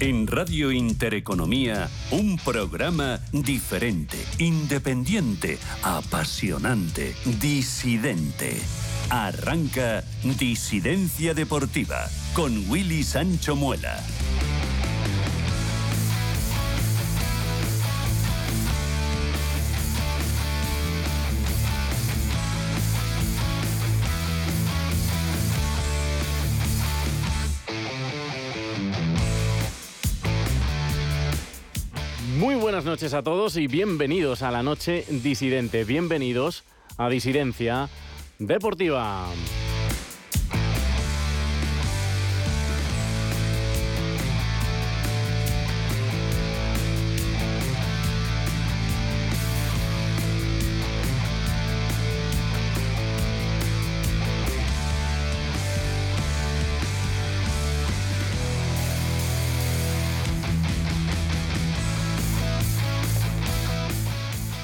En Radio Intereconomía, un programa diferente, independiente, apasionante, disidente. Arranca Disidencia Deportiva con Willy Sancho Muela. Noches a todos y bienvenidos a la noche disidente. Bienvenidos a Disidencia Deportiva.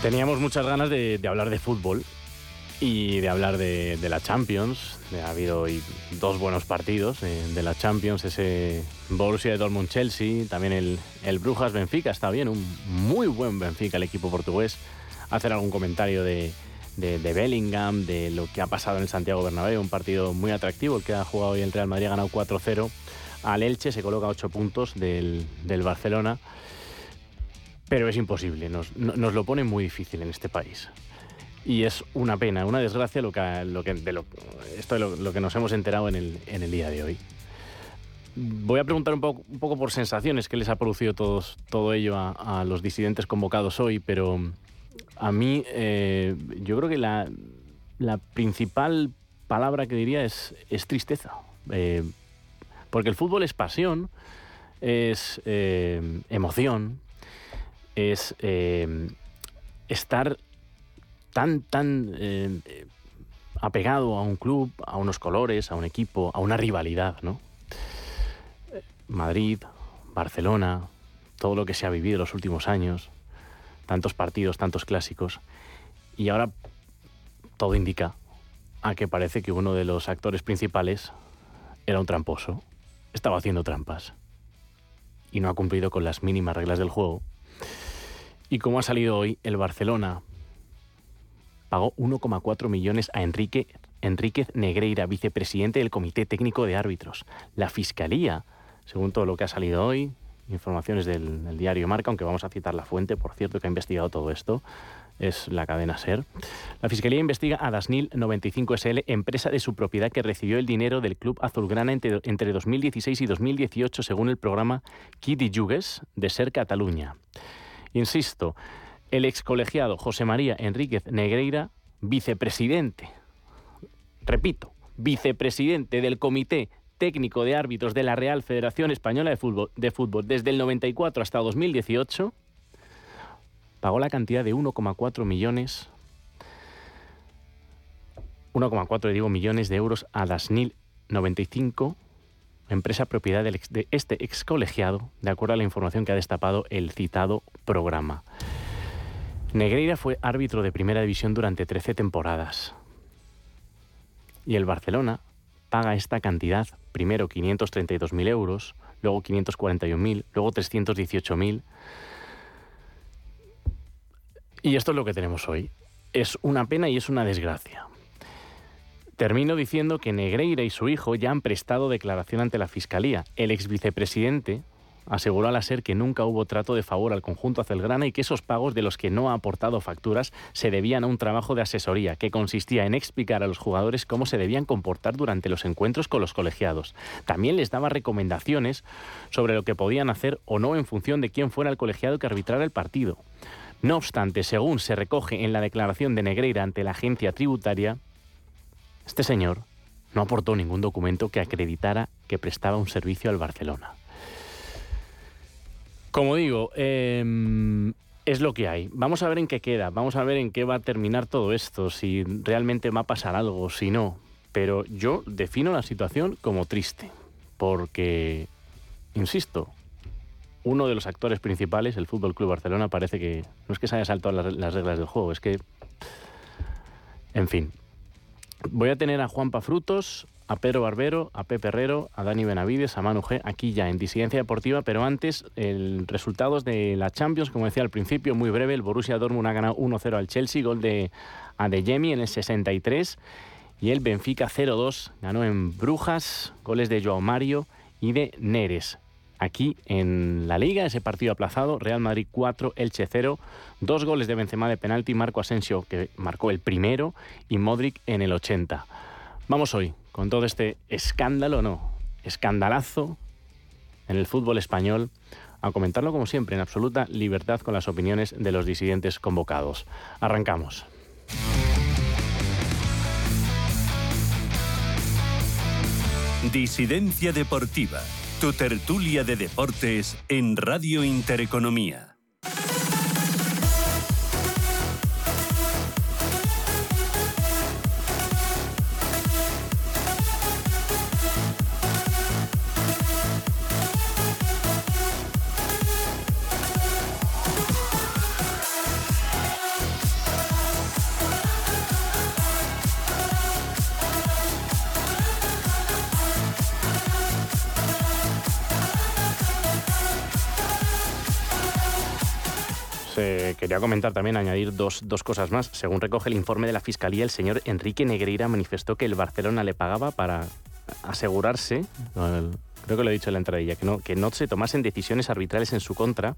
Teníamos muchas ganas de, hablar de fútbol y de hablar de, la Champions. Ha habido hoy dos buenos partidos de, de la Champions, ese Borussia Dortmund-Chelsea, también el, el Brujas-Benfica, está bien, un muy buen Benfica el equipo portugués. Hacer algún comentario de Bellingham, de lo que ha pasado en el Santiago Bernabéu, un partido muy atractivo, el que ha jugado hoy el Real Madrid, ha ganado 4-0 al Elche, se coloca 8 puntos del, del Barcelona. Pero es imposible, nos, no- nos lo pone muy difícil en este país. Y es una pena, una desgracia lo que, lo que, esto de lo, que nos hemos enterado en el, en el día de hoy. Voy a preguntar un poco, un poco por sensaciones que les ha producido todos, todo ello a, a los disidentes convocados hoy, pero a mí eh, yo creo que la, la principal palabra que diría es, es tristeza. Eh, porque el fútbol es pasión, es eh, emoción, es eh, estar tan, tan eh, apegado a un club, a unos colores, a un equipo, a una rivalidad, ¿no? Madrid, Barcelona, todo lo que se ha vivido los últimos años, tantos partidos, tantos clásicos, y ahora todo indica a que parece que uno de los actores principales era un tramposo, estaba haciendo trampas y no ha cumplido con las mínimas reglas del juego. Y como ha salido hoy, el Barcelona pagó 1,4 millones a Enrique Enríquez Negreira, vicepresidente del Comité Técnico de Árbitros. La Fiscalía, según todo lo que ha salido hoy, informaciones del, diario Marca, aunque vamos a citar la fuente, por cierto, que ha investigado todo esto, es la cadena SER. La Fiscalía investiga a Dasnil 95 SL, empresa de su propiedad que recibió el dinero del Club Azulgrana entre, entre 2016 y 2018, según el programa Kidi Yugues de SER Cataluña. Insisto, el excolegiado José María Enríquez Negreira, vicepresidente, repito, vicepresidente del Comité Técnico de Árbitros de la Real Federación Española de Fútbol, de Fútbol desde el 94 hasta 2018, pagó la cantidad de 1,4 millones 1,4 digo millones de euros a Dasnil 95 empresa propiedad de este ex colegiado, de acuerdo a la información que ha destapado el citado programa. Negreira fue árbitro de primera división durante 13 temporadas. Y el Barcelona paga esta cantidad, primero 532.000 euros, luego 541.000, luego 318.000. Y esto es lo que tenemos hoy. Es una pena y es una desgracia. Termino diciendo que Negreira y su hijo ya han prestado declaración ante la Fiscalía. El ex vicepresidente aseguró a la SER que nunca hubo trato de favor al conjunto azulgrana y que esos pagos de los que no ha aportado facturas se debían a un trabajo de asesoría que consistía en explicar a los jugadores cómo se debían comportar durante los encuentros con los colegiados. También les daba recomendaciones sobre lo que podían hacer o no en función de quién fuera el colegiado que arbitrara el partido. No obstante, según se recoge en la declaración de Negreira ante la agencia tributaria, este señor no aportó ningún documento que acreditara que prestaba un servicio al Barcelona. Como digo, eh, es lo que hay. Vamos a ver en qué queda, vamos a ver en qué va a terminar todo esto, si realmente va a pasar algo, si no. Pero yo defino la situación como triste, porque, insisto, uno de los actores principales, el Fútbol Club Barcelona, parece que no es que se haya saltado las reglas del juego, es que, en fin. Voy a tener a Juanpa Frutos, a Pedro Barbero, a Pepe Herrero, a Dani Benavides, a Manu G, aquí ya en Disidencia Deportiva, pero antes el resultados de la Champions, como decía al principio, muy breve, el Borussia Dortmund ha ganado 1-0 al Chelsea, gol de Adeyemi en el 63 y el Benfica 0-2 ganó en Brujas, goles de Joao Mario y de Neres. Aquí en la Liga, ese partido aplazado, Real Madrid 4, Elche 0, dos goles de Benzema de penalti, Marco Asensio que marcó el primero y Modric en el 80. Vamos hoy con todo este escándalo, no, escandalazo en el fútbol español, a comentarlo como siempre en absoluta libertad con las opiniones de los disidentes convocados. Arrancamos. Disidencia Deportiva, tu tertulia de deportes en Radio Intereconomía. Comentar también, añadir dos, dos, cosas más. Según recoge el informe de la Fiscalía, el señor Enrique Negreira manifestó que el Barcelona le pagaba para asegurarse, creo que lo he dicho en la entradilla, que no, que no se tomasen decisiones arbitrales en su contra.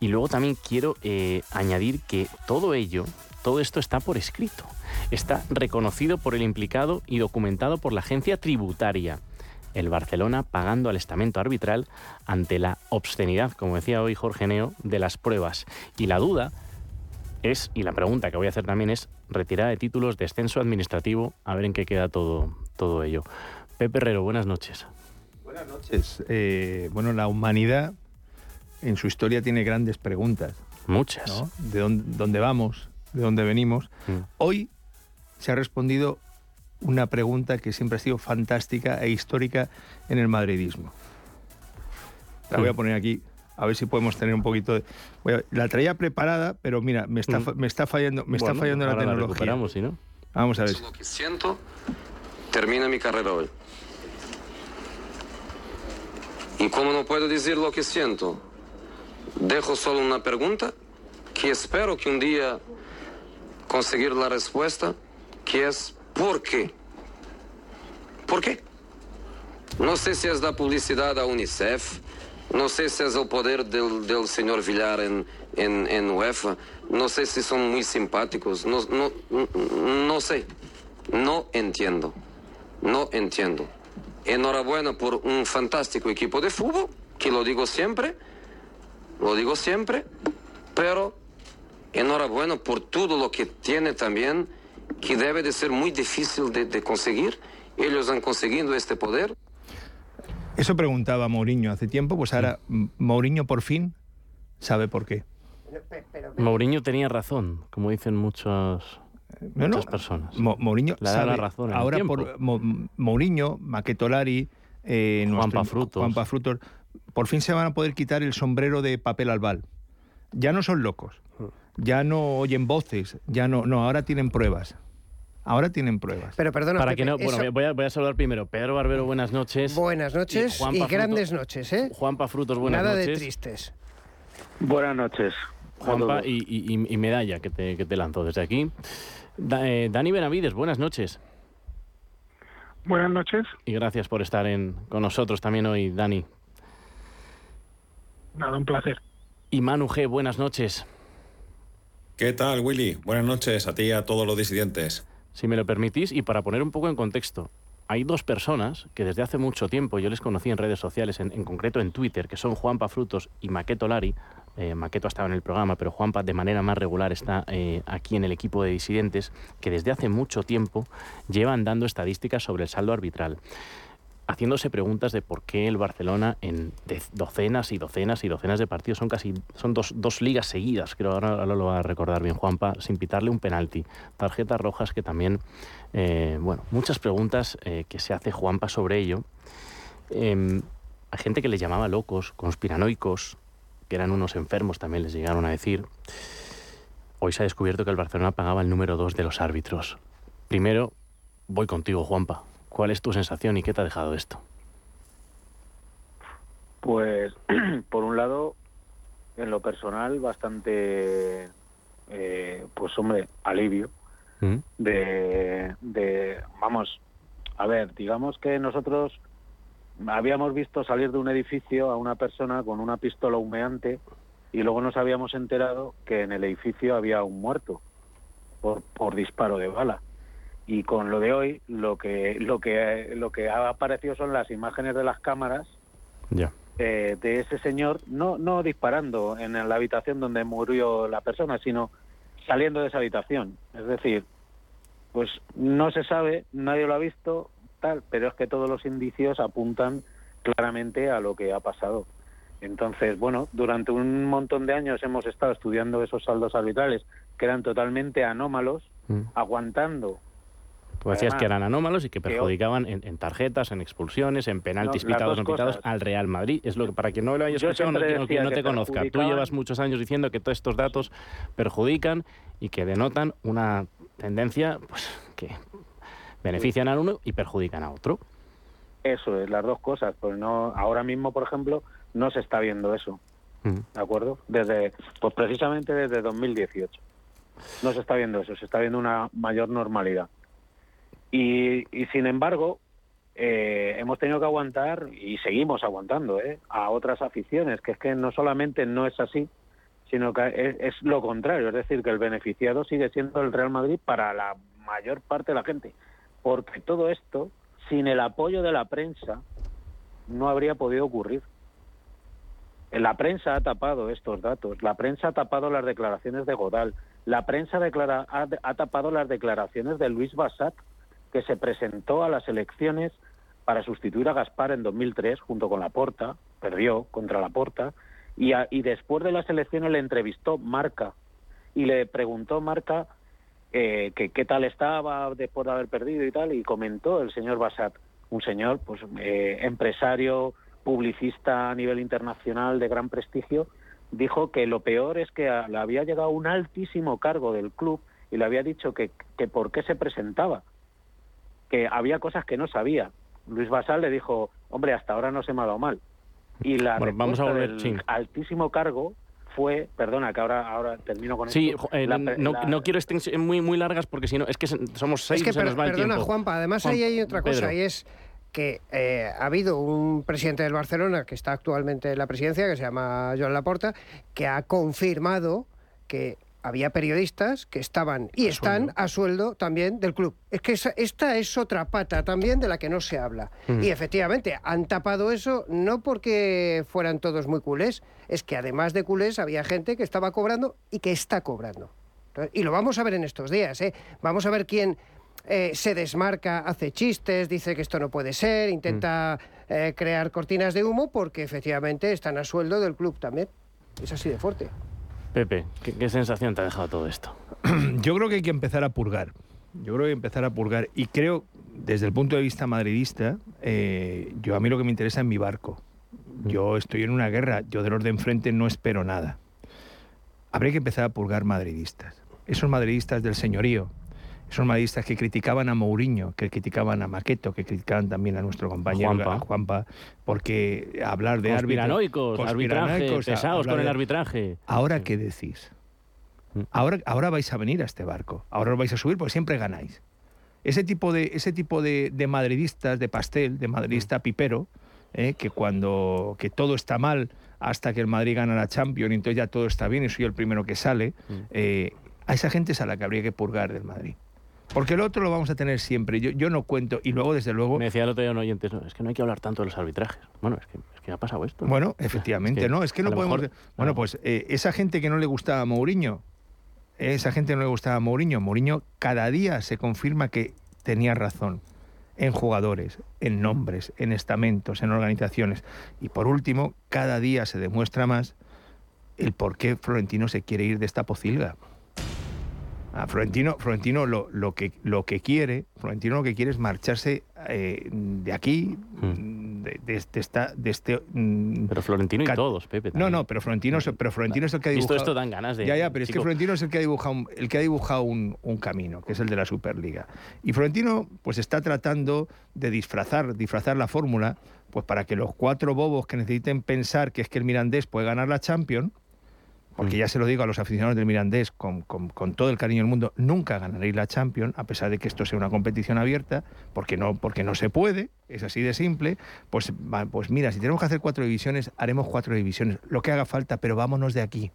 Y luego también quiero eh, añadir que todo ello, todo esto está por escrito. Está reconocido por el implicado y documentado por la agencia tributaria el Barcelona pagando al estamento arbitral ante la obscenidad, como decía hoy Jorge Neo, de las pruebas. Y la duda es, y la pregunta que voy a hacer también es, retirada de títulos, descenso administrativo, a ver en qué queda todo, todo ello. Pepe Herrero, buenas noches. Buenas noches. Eh, bueno, la humanidad en su historia tiene grandes preguntas. Muchas. ¿De dónde, vamos? ¿De dónde venimos? Mm. Hoy se ha respondido una pregunta que siempre ha sido fantástica e histórica en el madridismo. La voy a poner aquí, a ver si podemos tener un poquito de... La traía preparada, pero mira, me está, mm. me está fallando, me está fallando la tecnología. no? Vamos a ver. Lo que siento, termina mi carrera hoy. Y como no puedo decir lo que siento, dejo solo una pregunta que espero que un día conseguir la respuesta, que es por quê? Por quê? Não sei se é da publicidade da Unicef, não sei se é o poder do, do senhor Villar em, em, em UEFA, não sei se são muito simpáticos, não, não, não sei. Não entendo. Não entendo. Enhorabuena por um fantástico equipo de futebol, que lo digo sempre, lo digo sempre, pero enhorabuena por tudo lo que tiene também que debe de ser muy difícil de, conseguir. Ellos han conseguido este poder. Eso preguntaba Mourinho hace tiempo, pues ahora Mourinho por fin sabe por qué. Mourinho tenía razón, como dicen muchos, muchas personas. Mourinho sabe, la razón. Ahora por Mourinho, Maquetolari, eh, Juanpa Frutos. Juanpa Frutos, por fin se van a poder quitar el sombrero de papel albal. Ya no son locos, mm. ya no oyen voces, ya no, no, ahora tienen pruebas. Ahora tienen pruebas. Pero perdona, Para que no, bueno, voy, a, voy, a, saludar primero. Pedro Barbero, buenas noches. Buenas noches y, grandes noches, ¿eh? Juanpa Frutos, buenas noches. Nada de tristes. Buenas noches. Juanpa y, medalla que te, que te lanzo desde aquí. Eh, Dani Benavides, buenas noches. Buenas noches. Y gracias por estar en, con nosotros también hoy, Dani. Nada, un placer. Y Manu G, buenas noches. ¿Qué tal, Willy? Buenas noches a ti y a todos los disidentes si me lo permitís, y para poner un poco en contexto, hay dos personas que desde hace mucho tiempo yo les conocí en redes sociales, en, concreto en Twitter, que son Juanpa Frutos y Maqueto Lari. Eh, Maqueto ha estado en el programa, pero Juanpa de manera más regular está eh, aquí en el equipo de disidentes, que desde hace mucho tiempo llevan dando estadísticas sobre el saldo arbitral haciéndose preguntas de por qué el Barcelona en docenas y docenas y docenas de partidos son casi son dos, dos ligas seguidas, creo ahora, lo va a recordar bien Juanpa, sin pitarle un penalti, tarjetas rojas que también, eh, bueno, muchas preguntas eh, que se hace Juanpa sobre ello. Eh, hay gente que le llamaba locos, conspiranoicos, que eran unos enfermos también les llegaron a decir. Hoy se ha descubierto que el Barcelona pagaba el número dos de los árbitros. Primero, voy contigo, Juanpa ¿Cuál es tu sensación y qué te ha dejado esto? Pues, por un lado, en lo personal, bastante, eh, pues hombre, alivio. ¿Mm? De, de, vamos, a ver, digamos que nosotros habíamos visto salir de un edificio a una persona con una pistola humeante y luego nos habíamos enterado que en el edificio había un muerto por, por disparo de bala. Y con lo de hoy, lo que, lo que, lo que ha aparecido son las imágenes de las cámaras eh, de ese señor, no, no disparando en la habitación donde murió la persona, sino saliendo de esa habitación. Es decir, pues no se sabe, nadie lo ha visto, tal, pero es que todos los indicios apuntan claramente a lo que ha pasado. Entonces, bueno, durante un montón de años hemos estado estudiando esos saldos arbitrales que eran totalmente anómalos, mm. aguantando. Tú decías que eran anómalos y que perjudicaban en, tarjetas, en expulsiones, en penaltis pitados o pitados al Real Madrid. Es lo que para quien no lo haya escuchado, no, que no te conozca. Tú llevas muchos años diciendo que todos estos datos perjudican y que denotan una tendencia pues, que benefician a uno y perjudican a otro. Eso es, las dos cosas. Pues no, ahora mismo, por ejemplo, no se está viendo eso. ¿De acuerdo? Desde, pues precisamente desde 2018. No se está viendo eso, se está viendo una mayor normalidad. Y, y sin embargo, eh, hemos tenido que aguantar y seguimos aguantando ¿eh? a otras aficiones, que es que no solamente no es así, sino que es, lo contrario, es decir, que el beneficiado sigue siendo el Real Madrid para la mayor parte de la gente, porque todo esto, sin el apoyo de la prensa, no habría podido ocurrir. La prensa ha tapado estos datos, la prensa ha tapado las declaraciones de Godal, la prensa declara, ha, tapado las declaraciones de Luis Bassat, que se presentó a las elecciones para sustituir a Gaspar en 2003 junto con Laporta, perdió contra Laporta, y, y después de las elecciones le entrevistó Marca y le preguntó Marca eh, que qué tal estaba después de haber perdido y tal, y comentó el señor Bassat, un señor pues eh, empresario, publicista a nivel internacional de gran prestigio, dijo que lo peor es que le había llegado un altísimo cargo del club y le había dicho que, que por qué se presentaba, que había cosas que no sabía. Luis Basal le dijo, hombre, hasta ahora no se me ha dado mal. Y la vamos a volver, altísimo cargo fue, perdona que ahora, ahora termino con sí, esto. Eh, no, no, quiero extensiones muy, muy largas porque si no, es que somos seis. Es que, perdona, Juanpa, además ahí hay otra cosa y es que eh, ha habido un presidente del Barcelona que está actualmente en la presidencia, que se llama Joan Laporta, que ha confirmado que había periodistas que estaban y están a sueldo también del club. Es que esta es otra pata también de la que no se habla. Mm. Y efectivamente, han tapado eso no porque fueran todos muy culés, es que además de culés había gente que estaba cobrando y que está cobrando. Y lo vamos a ver en estos días. ¿eh? Vamos a ver quién eh, se desmarca, hace chistes, dice que esto no puede ser, intenta mm. eh, crear cortinas de humo porque efectivamente están a sueldo del club también. Es así de fuerte. Pepe, ¿qué, sensación te ha dejado todo esto? Yo creo que hay que empezar a purgar. Yo creo que hay que empezar a purgar. Y creo, desde el punto de vista madridista, eh, yo a mí lo que me interesa es mi barco. Mm. Yo estoy en una guerra, yo de los de enfrente no espero nada. Habría que empezar a purgar madridistas. Esos madridistas del señorío, esos madridistas que criticaban a Mourinho, que criticaban a Maqueto, que criticaban también a nuestro compañero Juanpa, Juanpa porque hablar de árbitros, arbitraje, pesados con el arbitraje. Ahora qué decís? Mm. Ahora, ahora vais a venir a este barco, ahora os vais a subir porque siempre ganáis. Ese tipo de, ese tipo de, madridistas de pastel, de madridista mm. pipero, eh, que cuando que todo está mal hasta que el Madrid gana la Champions y entonces ya todo está bien y soy el primero que sale, mm. eh, a esa gente es a la que habría que purgar del Madrid. Porque el otro lo vamos a tener siempre. Yo, yo no cuento. Y luego, desde luego. Me decía el otro día un oyente, no, es que no hay que hablar tanto de los arbitrajes. Bueno, es que, es que ha pasado esto. Bueno, efectivamente, ¿no? Es que no podemos. bueno, pues eh, esa gente que no le gustaba a Mourinho, esa gente no le gustaba a Mourinho. Mourinho cada día se confirma que tenía razón en jugadores, en nombres, en estamentos, en organizaciones. Y por último, cada día se demuestra más el por qué Florentino se quiere ir de esta pocilga. Florentino, Florentino lo, lo, que, lo que quiere, Florentino lo que quiere es marcharse eh, de aquí, hmm. de, esta, de este... Mm, pero Florentino y todos, Pepe. No, no, pero Florentino, pero Florentino es el que ha dibujado... esto dan ganas de... Ya, ya, pero es que Florentino es el que ha dibujado, el que ha dibujado un, un, camino, que es el de la Superliga. Y Florentino pues está tratando de disfrazar, disfrazar la fórmula pues para que los cuatro bobos que necesiten pensar que es que el Mirandés puede ganar la Champions porque ya se lo digo a los aficionados del Mirandés con, todo el cariño del mundo, nunca ganaréis la Champions, a pesar de que esto sea una competición abierta, porque no, porque no se puede, es así de simple. Pues, pues mira, si tenemos que hacer cuatro divisiones, haremos cuatro divisiones, lo que haga falta, pero vámonos de aquí.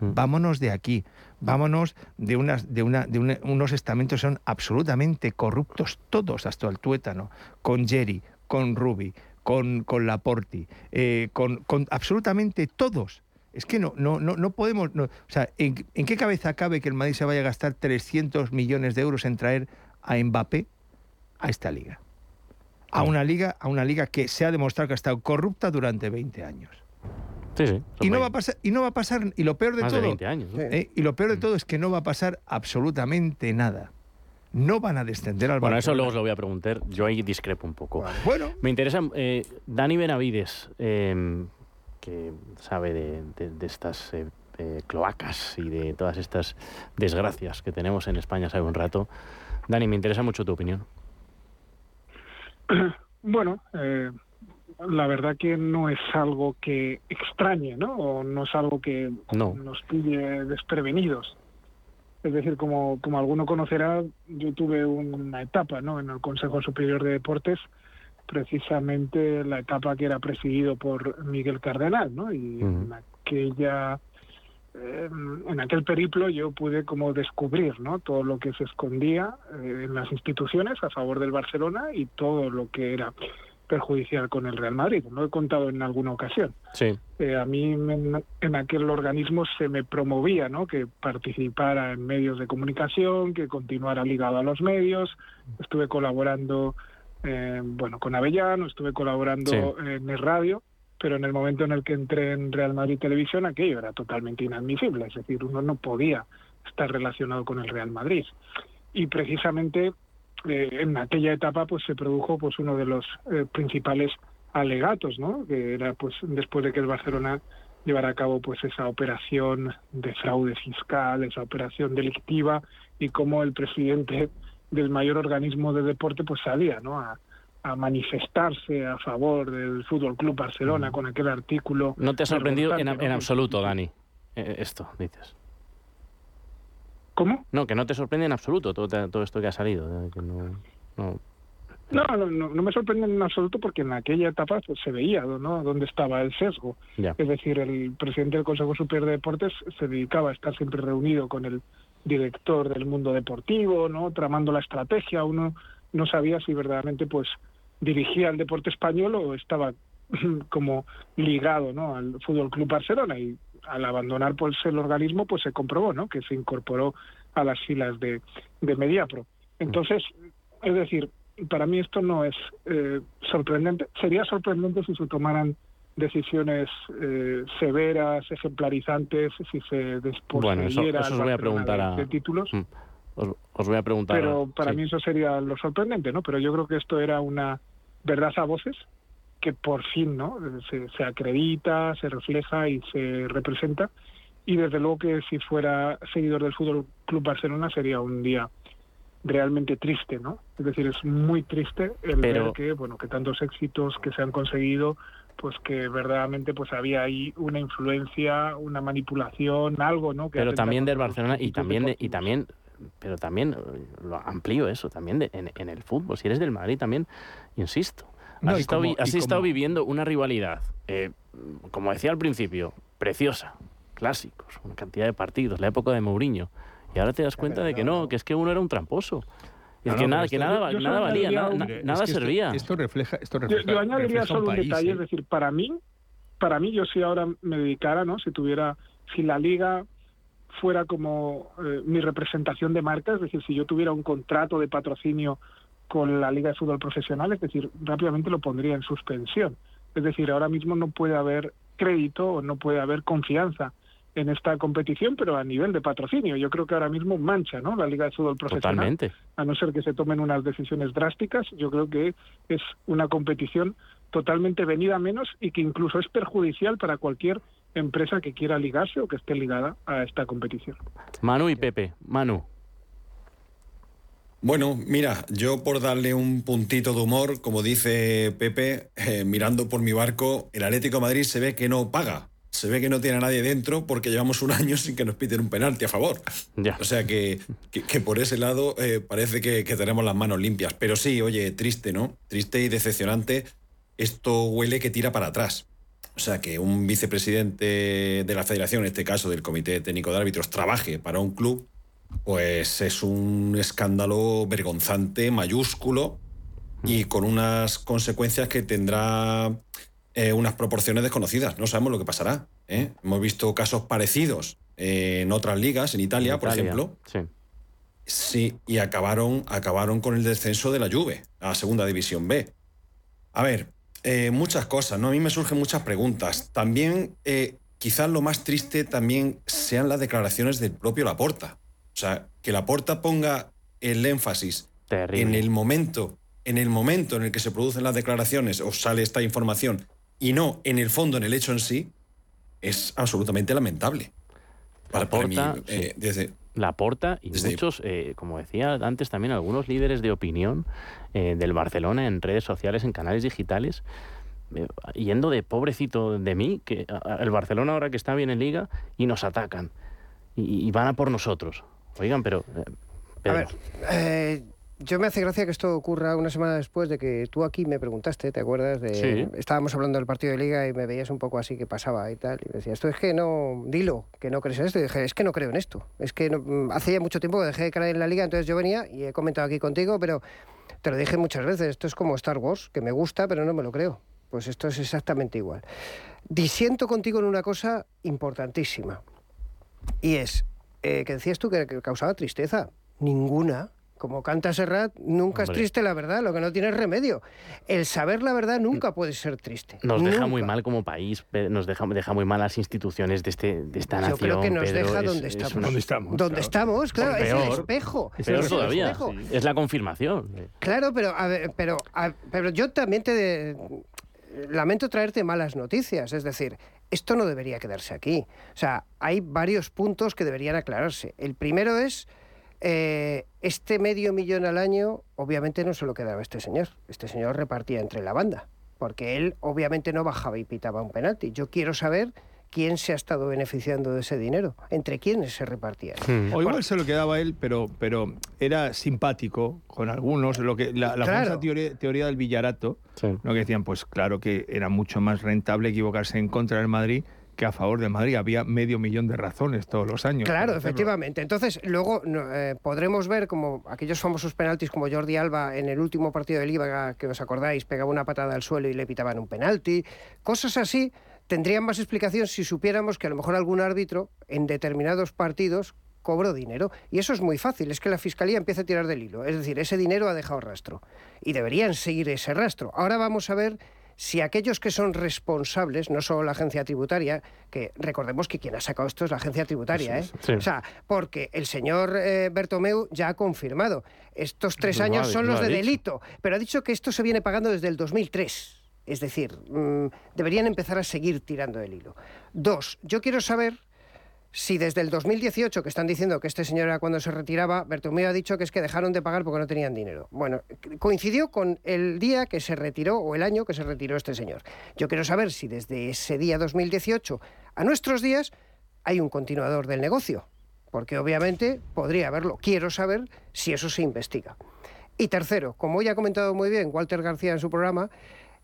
Mm. Vámonos de aquí, vámonos de, unas, de, una, de unos estamentos que son absolutamente corruptos, todos hasta el tuétano, con Jerry, con Ruby, con, con Laporti, eh, con, con absolutamente todos es que no, no, no, no podemos. o sea, ¿en, qué cabeza cabe que el Madrid se vaya a gastar 300 millones de euros en traer a Mbappé a esta liga? A una liga, a una liga que se ha demostrado que ha estado corrupta durante 20 años. Sí, sí, y no va a pasar, y no va a pasar, y lo peor de todo. ¿eh? y lo peor de mm. todo es que no va a pasar absolutamente nada. No van a descender al Bueno, eso luego os lo voy a preguntar. Yo ahí discrepo un poco. Bueno. Me interesa, eh, Dani Benavides, eh, que sabe de, estas eh, eh, cloacas y de todas estas desgracias que tenemos en España sabe un rato. Dani, me interesa mucho tu opinión. Bueno, eh, la verdad que no es algo que extrañe, ¿no? O no es algo que nos pille desprevenidos. Es decir, como, como alguno conocerá, yo tuve una etapa ¿no? en el Consejo Superior de Deportes precisamente la etapa que era presidido por Miguel Cardenal, ¿no? Y en aquella em, en aquel periplo yo pude como descubrir ¿no? todo lo que se escondía eh, en las instituciones a favor del Barcelona y todo lo que era perjudicial con el Real Madrid. Lo he contado en alguna ocasión. Sí. Eh, a mí en, en, aquel organismo se me promovía ¿no? que participara en medios de comunicación, que continuara ligado a los medios. Estuve colaborando eh, bueno, con Avellano, estuve colaborando en el radio, pero en el momento en el que entré en Real Madrid Televisión aquello era totalmente inadmisible, es decir, uno no podía estar relacionado con el Real Madrid. Y precisamente eh, en aquella etapa pues se produjo pues uno de los eh, principales alegatos, ¿no? Que era pues después de que el Barcelona llevara a cabo pues esa operación de fraude fiscal, esa operación delictiva y cómo el presidente del mayor organismo de deporte pues salía ¿no? a, manifestarse a favor del Fútbol Club Barcelona con aquel artículo. ¿No te ha sorprendido en, absoluto, Dani, eh, esto, dices? ¿Cómo? No, que no te sorprende en absoluto todo, todo esto que ha salido. no, no... No, no, me sorprende en absoluto porque en aquella etapa pues, se veía ¿no? dónde estaba el sesgo. Es decir, el presidente del Consejo Superior de Deportes se dedicaba a estar siempre reunido con el director del mundo deportivo, ¿no? Tramando la estrategia, uno no sabía si verdaderamente pues dirigía el deporte español o estaba como ligado, ¿no? al Fútbol Club Barcelona y al abandonar pues el organismo pues se comprobó, ¿no? que se incorporó a las filas de, de Mediapro. Entonces, es decir, para mí esto no es eh, sorprendente. Sería sorprendente si se tomaran decisiones eh, severas, ejemplarizantes, si se después bueno, eso, os voy a preguntar a... de títulos. Mm. Os, voy a preguntar. Pero para mí eso sería lo sorprendente, ¿no? Pero yo creo que esto era una verdad a voces que por fin, ¿no? Se, se acredita, se refleja y se representa. Y desde luego que si fuera seguidor del Fútbol Club Barcelona sería un día realmente triste, ¿no? Es decir, es muy triste el ver que, bueno, que tantos éxitos que se han conseguido pues que verdaderamente pues había ahí una influencia, una manipulación, algo, ¿no? pero también del Barcelona y también y también pero también lo amplío eso también en, el fútbol. Si eres del Madrid también, insisto, has, estado, viviendo una rivalidad, eh, como decía al principio, preciosa, clásicos, una cantidad de partidos, la época de Mourinho, y ahora te das cuenta de que no, que es que uno era un tramposo es que, nada, que nada, nada valía, nada, servía. Esto, refleja, esto Yo, añadiría solo un, detalle, ¿eh? es decir, para mí, para mí, yo si ahora me dedicara, ¿no? Si tuviera, si la liga fuera como eh, mi representación de marca, es decir, si yo tuviera un contrato de patrocinio con la Liga de Fútbol Profesional, es decir, rápidamente lo pondría en suspensión. Es decir, ahora mismo no puede haber crédito o no puede haber confianza en esta competición, pero a nivel de patrocinio. Yo creo que ahora mismo mancha ¿no? la Liga de Fútbol Profesional. Totalmente. A no ser que se tomen unas decisiones drásticas, yo creo que es una competición totalmente venida menos y que incluso es perjudicial para cualquier empresa que quiera ligarse o que esté ligada a esta competición. Manu y Pepe. Manu. Bueno, mira, yo por darle un puntito de humor, como dice Pepe, eh, mirando por mi barco, el Atlético de Madrid se ve que no paga. Se ve que no tiene a nadie dentro porque llevamos un año sin que nos piten un penalti a favor. Ya. O sea que, que, por ese lado eh, parece que, que tenemos las manos limpias. Pero sí, oye, triste, ¿no? Triste y decepcionante. Esto huele que tira para atrás. O sea, que un vicepresidente de la federación, en este caso del Comité Técnico de Árbitros, trabaje para un club pues es un escándalo vergonzante, mayúsculo y con unas consecuencias que tendrá eh, unas proporciones desconocidas. No sabemos lo que pasará. ¿eh? Hemos visto casos parecidos en otras ligas, en Italia, por ejemplo. Sí. Sí, y acabaron, acabaron con el descenso de la Juve a la segunda división B. A ver, eh, muchas cosas, ¿no? A mí me surgen muchas preguntas. También, quizás lo más triste también sean las declaraciones del propio Laporta. O sea, que la porta ponga el énfasis en el momento, en el momento en el que se producen las declaraciones o sale esta información y no en el fondo, en el hecho en sí, es absolutamente lamentable. La porta, eh, desde, la porta y muchos, eh, como decía antes también, algunos líderes de opinión eh, del Barcelona en redes sociales, en canales digitales, yendo de pobrecito de mí, que el Barcelona ahora que está bien en liga y nos atacan y van a por nosotros. Oigan, pero... Eh, a ver, eh, yo me hace gracia que esto ocurra una semana después de que tú aquí me preguntaste, ¿te acuerdas? De, Estábamos hablando del partido de liga y me veías un poco así que pasaba y tal. Y me decías, esto es que no, dilo, que no crees en esto. Y dije, es que no creo en esto. Es que mm, hace ya mucho tiempo que dejé de creer en la liga, entonces yo venía y he comentado aquí contigo, pero te lo dije muchas veces, esto es como Star Wars, que me gusta, pero no me lo creo. Pues esto es exactamente igual. Disiento contigo en una cosa importantísima. Y es, eh, que decías tú que, causaba tristeza. Ninguna. Como canta Serrat, nunca es triste la verdad, lo que no tiene es remedio. El saber la verdad nunca puede ser triste. Nos deja muy mal como país, nos deja, deja muy mal las instituciones de, este, de esta nación. Yo creo que nos deja donde estamos. ¿Dónde estamos? Donde estamos, claro, es el espejo. Es peor todavía, es la confirmación. Claro, pero, pero, pero yo también te lamento traerte malas noticias. Es decir, esto no debería quedarse aquí. O sea, hay varios puntos que deberían aclararse. El primero es, eh, este medio millón al año, obviamente no se lo quedaba este señor. Este señor repartía entre la banda, porque él obviamente no bajaba y pitaba un penalti. Yo quiero saber quién se ha estado beneficiando de ese dinero, entre quiénes se repartía. Hmm. O igual se lo quedaba él, pero, pero era simpático con algunos. Lo que, la, la teoría, del Villarato, lo que decían, pues claro que era mucho más rentable equivocarse en contra del Madrid que a favor del Madrid. Había medio millón de razones todos los años. Claro, efectivamente. Entonces, luego eh, podremos ver como aquellos famosos penaltis como Jordi Alba en el último partido de Liga, que os acordáis, pegaba una patada al suelo y le pitaban un penalti. Cosas así tendrían más explicación si supiéramos que a lo mejor algún árbitro en determinados partidos cobró dinero. Y eso es muy fácil, es que la Fiscalía empieza a tirar del hilo. Es decir, ese dinero ha dejado rastro. Y deberían seguir ese rastro. Ahora vamos a ver si aquellos que son responsables, no solo la agencia tributaria, que recordemos que quien ha sacado esto es la agencia tributaria, ¿eh? O sea, porque el señor eh, Bertomeu ya ha confirmado, estos tres años son los de delito, pero ha dicho que esto se viene pagando desde el 2003. Es decir, mm, deberían empezar a seguir tirando el hilo. Dos, yo quiero saber si desde el 2018, que están diciendo que este señor era cuando se retiraba, Bertomeu ha dicho que es que dejaron de pagar porque no tenían dinero. Bueno, coincidió con el día que se retiró o el año que se retiró este señor. Yo quiero saber si desde ese día 2018 a nuestros días hay un continuador del negocio, porque obviamente podría haberlo. Quiero saber si eso se investiga. Y tercero, como ya ha comentado muy bien Walter García en su programa,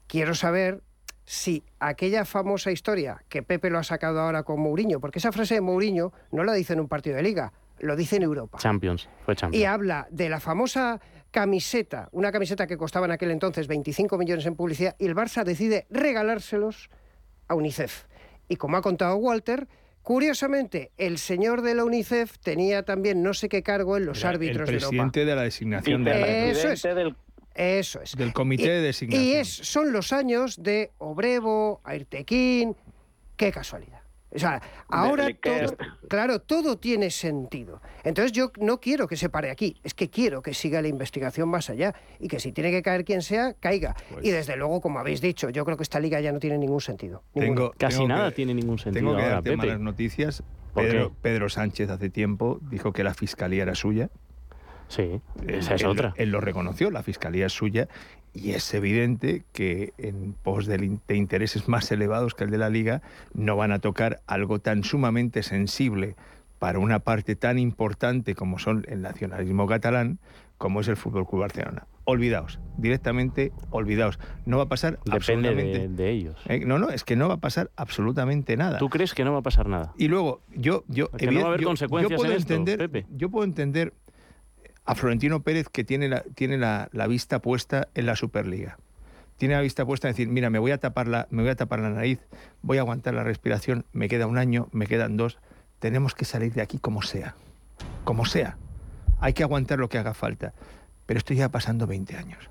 quiero saber si aquella famosa historia que Pepe lo ha sacado ahora con Mourinho, porque esa frase de Mourinho no la dice en un partido de liga, lo dice en Europa. Champions, fue Champions. Y habla de la famosa camiseta, una camiseta que costaba en aquel entonces 25 millones en publicidad, y el Barça decide regalárselos a UNICEF. Y como ha contado Walter, Curiosamente, el señor de la UNICEF tenía también no sé qué cargo en los árbitros de Europa. presidente de la designación de Eso es. Del eso es. Del comité de designación. Y es, son los años de Obrevo, Airtequín. Qué casualidad. O sea, ahora todo, claro, todo tiene sentido. Entonces yo no quiero que se pare aquí, es que quiero que siga la investigación más allá y que si tiene que caer quien sea, caiga. Pues y desde luego, como habéis dicho, yo creo que esta liga ya no tiene ningún sentido. Tengo, Casi nada tiene ningún sentido. Tengo que ahora, malas noticias. Pedro, Pedro Sánchez hace tiempo dijo que la fiscalía era suya. Sí, esa es otra. Él lo reconoció, la fiscalía es suya y es evidente que en pos de, intereses más elevados que el de la Liga no van a tocar algo tan sumamente sensible para una parte tan importante como son el nacionalismo catalán, como es el Fútbol Club Barcelona. Olvidaos, directamente olvidaos. No va a pasar Depende absolutamente de, ellos. Eh, no, no, es que no va a pasar absolutamente nada. ¿Tú crees que no va a pasar nada? Y luego, yo, yo, no va a haber consecuencias puedo entender, yo puedo entender a Florentino Pérez que tiene la, tiene la, vista puesta en la Superliga. Tiene la vista puesta en decir, mira, me voy a tapar la, me voy a tapar la nariz, voy a aguantar la respiración, me queda un año, me quedan dos, tenemos que salir de aquí como sea. Como sea. Hay que aguantar lo que haga falta. Pero esto ya pasando 20 años.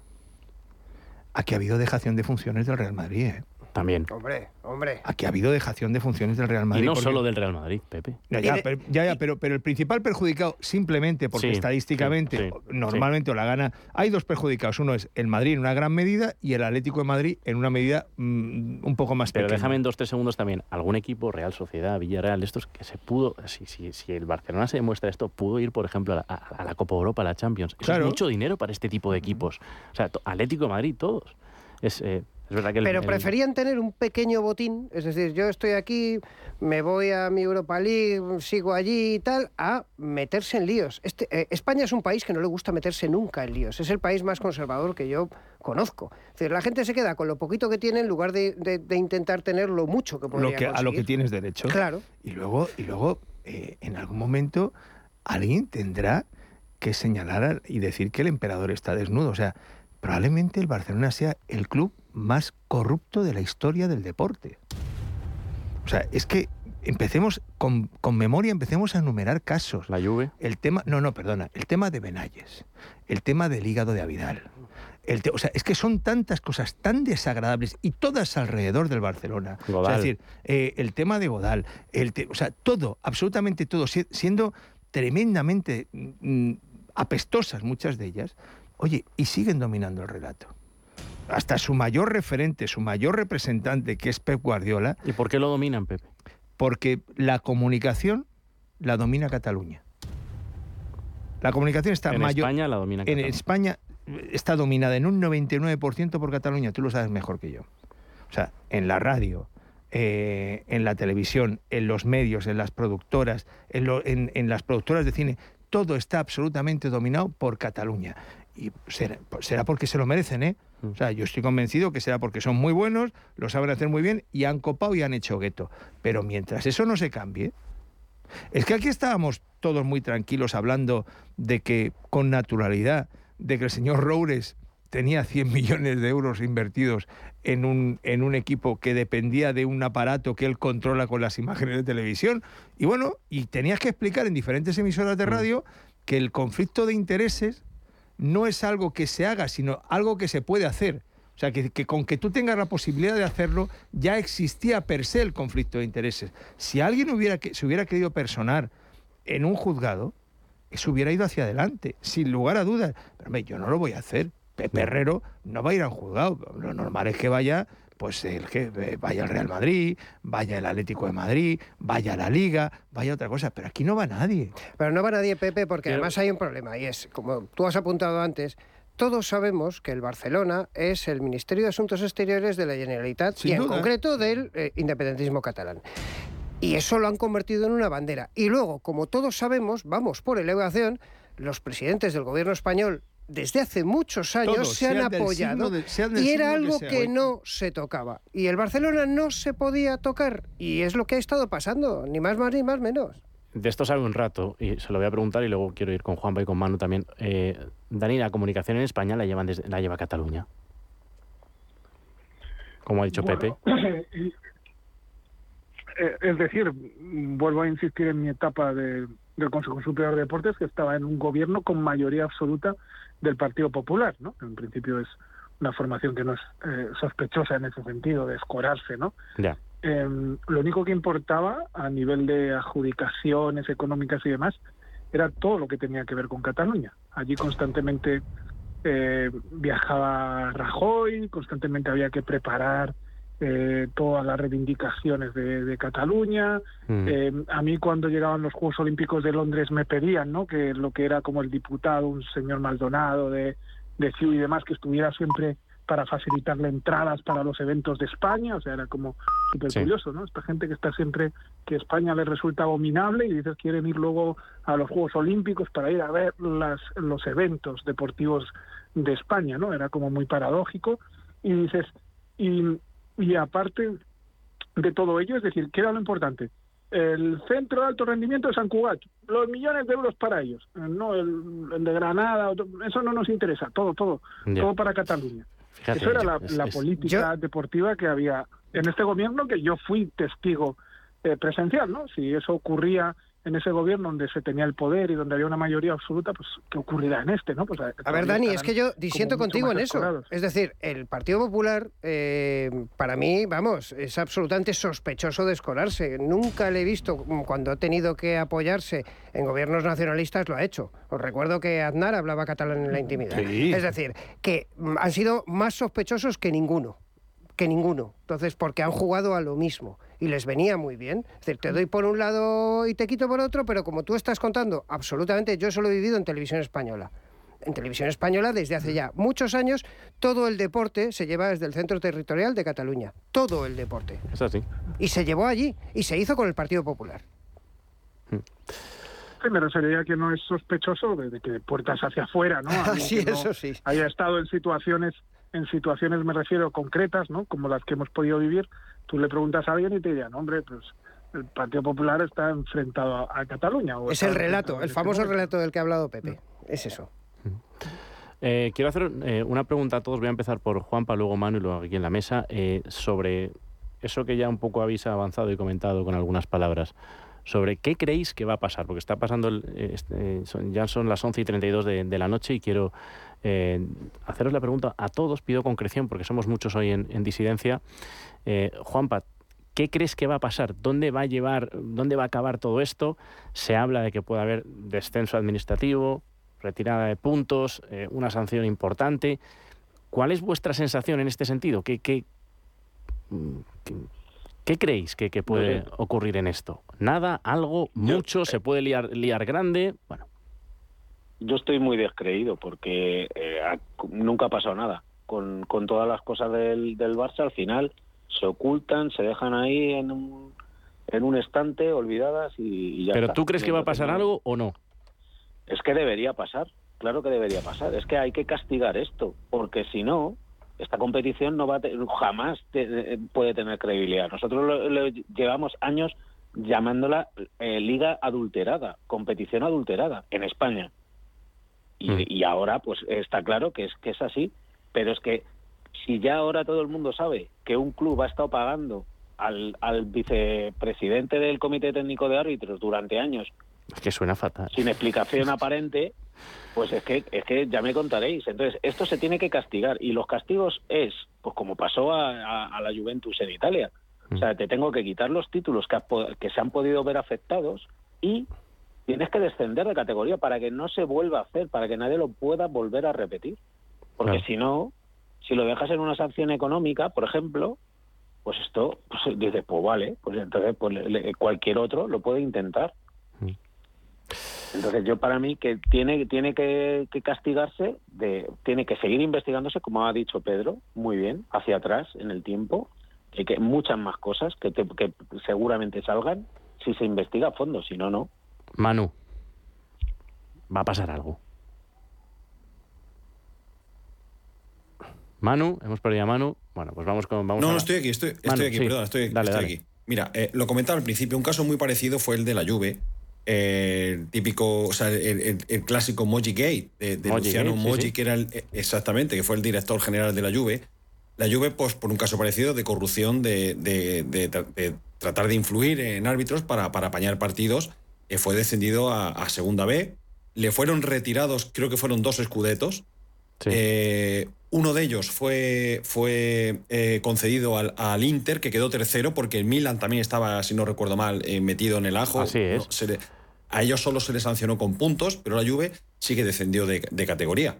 Aquí ha habido dejación de funciones del Real Madrid. ¿eh? También. Hombre, hombre. Aquí ha habido dejación de funciones del Real Madrid. Y no solo del Real Madrid, Pepe. Ya, pero, ya, pero, pero, el principal perjudicado, simplemente porque estadísticamente, normalmente o la gana. Hay dos perjudicados. Uno es el Madrid en una gran medida y el Atlético de Madrid en una medida mm, un poco más pero pequeña. Pero déjame en dos, tres segundos también. Algún equipo, Real Sociedad, Villarreal, estos que se pudo. Si, si, si el Barcelona se demuestra esto, pudo ir, por ejemplo, a la, Copa Europa, a la Champions. Eso es mucho dinero para este tipo de equipos. O sea, Atlético de Madrid, todos. Es. Eh, pero preferían tener un pequeño botín, es decir, yo estoy aquí, me voy a mi Europa League, sigo allí y tal, a meterse en líos. Este, eh, España es un país que no le gusta meterse nunca en líos, es el país más conservador que yo conozco. Es decir, la gente se queda con lo poquito que tiene en lugar de, intentar tener lo mucho que podría lo que, A lo que tienes derecho. Claro. Y luego, y luego eh, en algún momento, alguien tendrá que señalar y decir que el emperador está desnudo. O sea, probablemente el Barcelona sea el club más corrupto de la historia del deporte. O sea, es que empecemos con, memoria, empecemos a enumerar casos. La lluvia. El tema, no, no, perdona, el tema de Benalles, el tema del hígado de Avidal. El o sea, es que son tantas cosas tan desagradables y todas alrededor del Barcelona. O sea, es decir, eh, el tema de Godal, el o sea, todo, absolutamente todo, siendo tremendamente mm, apestosas muchas de ellas, oye, y siguen dominando el relato hasta su mayor referente, su mayor representante, que es Pep Guardiola. ¿Y por qué lo dominan, Pep? Porque la comunicación la domina Cataluña. La comunicación está en mayor. España la domina Cataluña. En España está dominada en un 99% por Cataluña. Tú lo sabes mejor que yo. O sea, en la radio, eh, en la televisión, en los medios, en las productoras, en, en, las productoras de cine, todo está absolutamente dominado por Cataluña. Y será, será porque se lo merecen, ¿eh? O sea, yo estoy convencido que será porque son muy buenos, lo saben hacer muy bien y han copado y han hecho gueto. Pero mientras eso no se cambie, es que aquí estábamos todos muy tranquilos hablando de que con naturalidad, de que el señor Roures tenía 100 millones de euros invertidos en un, en un equipo que dependía de un aparato que él controla con las imágenes de televisión. Y bueno, y tenías que explicar en diferentes emisoras de mm. radio que el conflicto de intereses no es algo que se haga, sino algo que se puede hacer. O sea, que, con que tú tengas la posibilidad de hacerlo, ya existía per se el conflicto de intereses. Si alguien hubiera, se hubiera querido personar en un juzgado, eso hubiera ido hacia adelante, sin lugar a dudas. Pero yo no lo voy a hacer. Pepe Herrero no va a ir a un juzgado. Lo normal es que vaya pues el que eh, vaya al Real Madrid, vaya el Atlético de Madrid, vaya la Liga, vaya otra cosa, pero aquí no va nadie. Pero no va nadie, Pepe, porque además hay un problema y es, como tú has apuntado antes, todos sabemos que el Barcelona es el Ministerio de Asuntos Exteriores de la Generalitat y en concreto del eh, independentismo catalán. Y eso lo han convertido en una bandera. Y luego, como todos sabemos, vamos por elevación, los presidentes del gobierno español desde hace muchos años se han apoyado y era algo que, no se tocaba. Y el Barcelona no se podía tocar y es lo que ha estado pasando, ni más más ni más menos. De esto sabe un rato y se lo voy a preguntar y luego quiero ir con Juanpa y con Manu también. Eh, Dani, la comunicación en España la, llevan la lleva Cataluña. Como ha dicho Pepe. Eh, es decir, vuelvo a insistir en mi etapa del Consejo Superior de Deportes, que estaba en un gobierno con mayoría absoluta del Partido Popular, ¿no? En principio es una formación que no es eh, sospechosa en ese sentido de escorarse, ¿no? em, lo único que importaba a nivel de adjudicaciones económicas y demás era todo lo que tenía que ver con Cataluña. Allí constantemente eh, viajaba Rajoy, constantemente había que preparar eh, todas las reivindicaciones de, Cataluña. Mm. Eh, a mí cuando llegaban los Juegos Olímpicos de Londres me pedían, ¿no? Que lo que era como el diputado, un señor Maldonado de, de CIU y demás, que estuviera siempre para facilitarle entradas para los eventos de España, o sea, era como súper curioso, ¿no? Esta gente que está siempre, que España le resulta abominable y dices quieren ir luego a los Juegos Olímpicos para ir a ver las, los eventos deportivos de España, ¿no? Era como muy paradójico y dices, y y aparte de todo ello, es decir, ¿qué era lo importante? El centro de alto rendimiento de San Cugat, los millones de euros para ellos, no el, de Granada, eso no nos interesa, todo, todo, todo para Cataluña. eso era la, política deportiva que había en este gobierno que yo fui testigo eh, presencial, ¿no? Si eso ocurría en ese gobierno donde se tenía el poder y donde había una mayoría absoluta, pues ¿qué ocurrirá en este? ¿no? Pues, a ver, Dani, es que yo disiento contigo en eso. Es decir, el Partido Popular, eh, para mí, vamos, es absolutamente sospechoso de escolarse. Nunca le he visto, cuando ha tenido que apoyarse en gobiernos nacionalistas, lo ha hecho. Os recuerdo que Aznar hablaba catalán en la intimidad. Es decir, que han sido más sospechosos que ninguno que ninguno. Entonces, porque han jugado a lo mismo y les venía muy bien. Es decir, te doy por un lado y te quito por otro, pero como tú estás contando, absolutamente, yo solo he vivido en televisión española. En televisión española, desde hace ya muchos años, todo el deporte se lleva desde el centro territorial de Cataluña. Todo el deporte. Es así. Y se llevó allí y se hizo con el Partido Popular. Sí, me refería que no es sospechoso de que puertas hacia afuera, ¿no? sí, eso sí. Haya estado en situaciones, en situaciones me refiero concretas, ¿no? Como las que hemos podido vivir, tú le preguntas a alguien y te dirán, hombre, pues el Partido Popular está enfrentado a, Cataluña. es el relato, el famoso relato del que ha hablado Pepe. Es eso. Eh, quiero hacer eh, una pregunta a todos. Voy a empezar por Juanpa, luego Manu y luego aquí en la mesa, eh, sobre eso que ya un poco habéis avanzado y comentado con algunas palabras. Sobre qué creéis que va a pasar, porque está pasando, este, ya son las 11 y 32 de, de la noche y quiero haceros la pregunta a todos, pido concreción porque somos muchos hoy en, en disidencia. Eh, Juanpa, ¿qué crees que va a pasar? ¿Dónde va a llevar, dónde va a acabar todo esto? Se habla de que puede haber descenso administrativo, retirada de puntos, eh, una sanción importante. ¿Cuál es vuestra sensación en este sentido? ¿Qué, qué, creéis que, puede ocurrir en esto? ¿Nada? ¿Algo? ¿Mucho? ¿Se puede liar, liar grande? Bueno. Yo estoy muy descreído porque eh, nunca ha pasado nada. Con, todas las cosas del, del Barça, al final se ocultan, se dejan ahí en un, en un estante, olvidadas y, ya ¿Pero tú crees que va a pasar algo o no? Es que debería pasar, claro que debería pasar. Es que hay que castigar esto, porque si no, esta competición no va jamás puede tener credibilidad. Nosotros llevamos años llamándola eh, liga adulterada, competición adulterada en España. Y, mm. y, ahora pues está claro que es que es así, pero es que si ya ahora todo el mundo sabe que un club ha estado pagando al, vicepresidente del Comité Técnico de Árbitros durante años es que suena fatal. Sin explicación aparente, pues es que, es que ya me contaréis. Entonces, esto se tiene que castigar. Y los castigos es, pues como pasó a, la Juventus en Italia. O sea, te tengo que quitar los títulos que, que se han podido ver afectados y tienes que descender de categoría para que no se vuelva a hacer, para que nadie lo pueda volver a repetir. Porque si no, si lo dejas en una sanción económica, por ejemplo, pues esto, pues dices, pues vale, pues entonces pues, cualquier otro lo puede intentar. Mm. Entonces yo para mí que tiene tiene que, castigarse, de, tiene que seguir investigándose, como ha dicho Pedro, muy bien, hacia atrás en el tiempo, y que muchas más cosas que, que seguramente salgan si se investiga a fondo, si no, no. Manu, va a pasar algo. Manu, hemos perdido a Manu. Bueno, pues vamos con. Vamos no, no, estoy aquí, estoy, aquí, perdón, estoy, aquí. Mira, eh, lo comentaba al principio, un caso muy parecido fue el de la Juve. Eh, el típico, o sea, el, clásico Moji Gate de, Luciano Moji, que era el, eh, exactamente, que fue el director general de la Juve. La Juve, pues, por un caso parecido de corrupción, de, de tratar de influir en árbitros para, para apañar partidos, fue descendido a, a Segunda B. Le fueron retirados, creo que fueron dos escudetos Eh, uno de ellos fue, fue eh, concedido al, Inter, que quedó tercero, porque el Milan también estaba, si no recuerdo mal, eh, metido en el ajo. Así es. a ellos solo se les sancionó con puntos, pero la Juve sí que descendió de, categoría.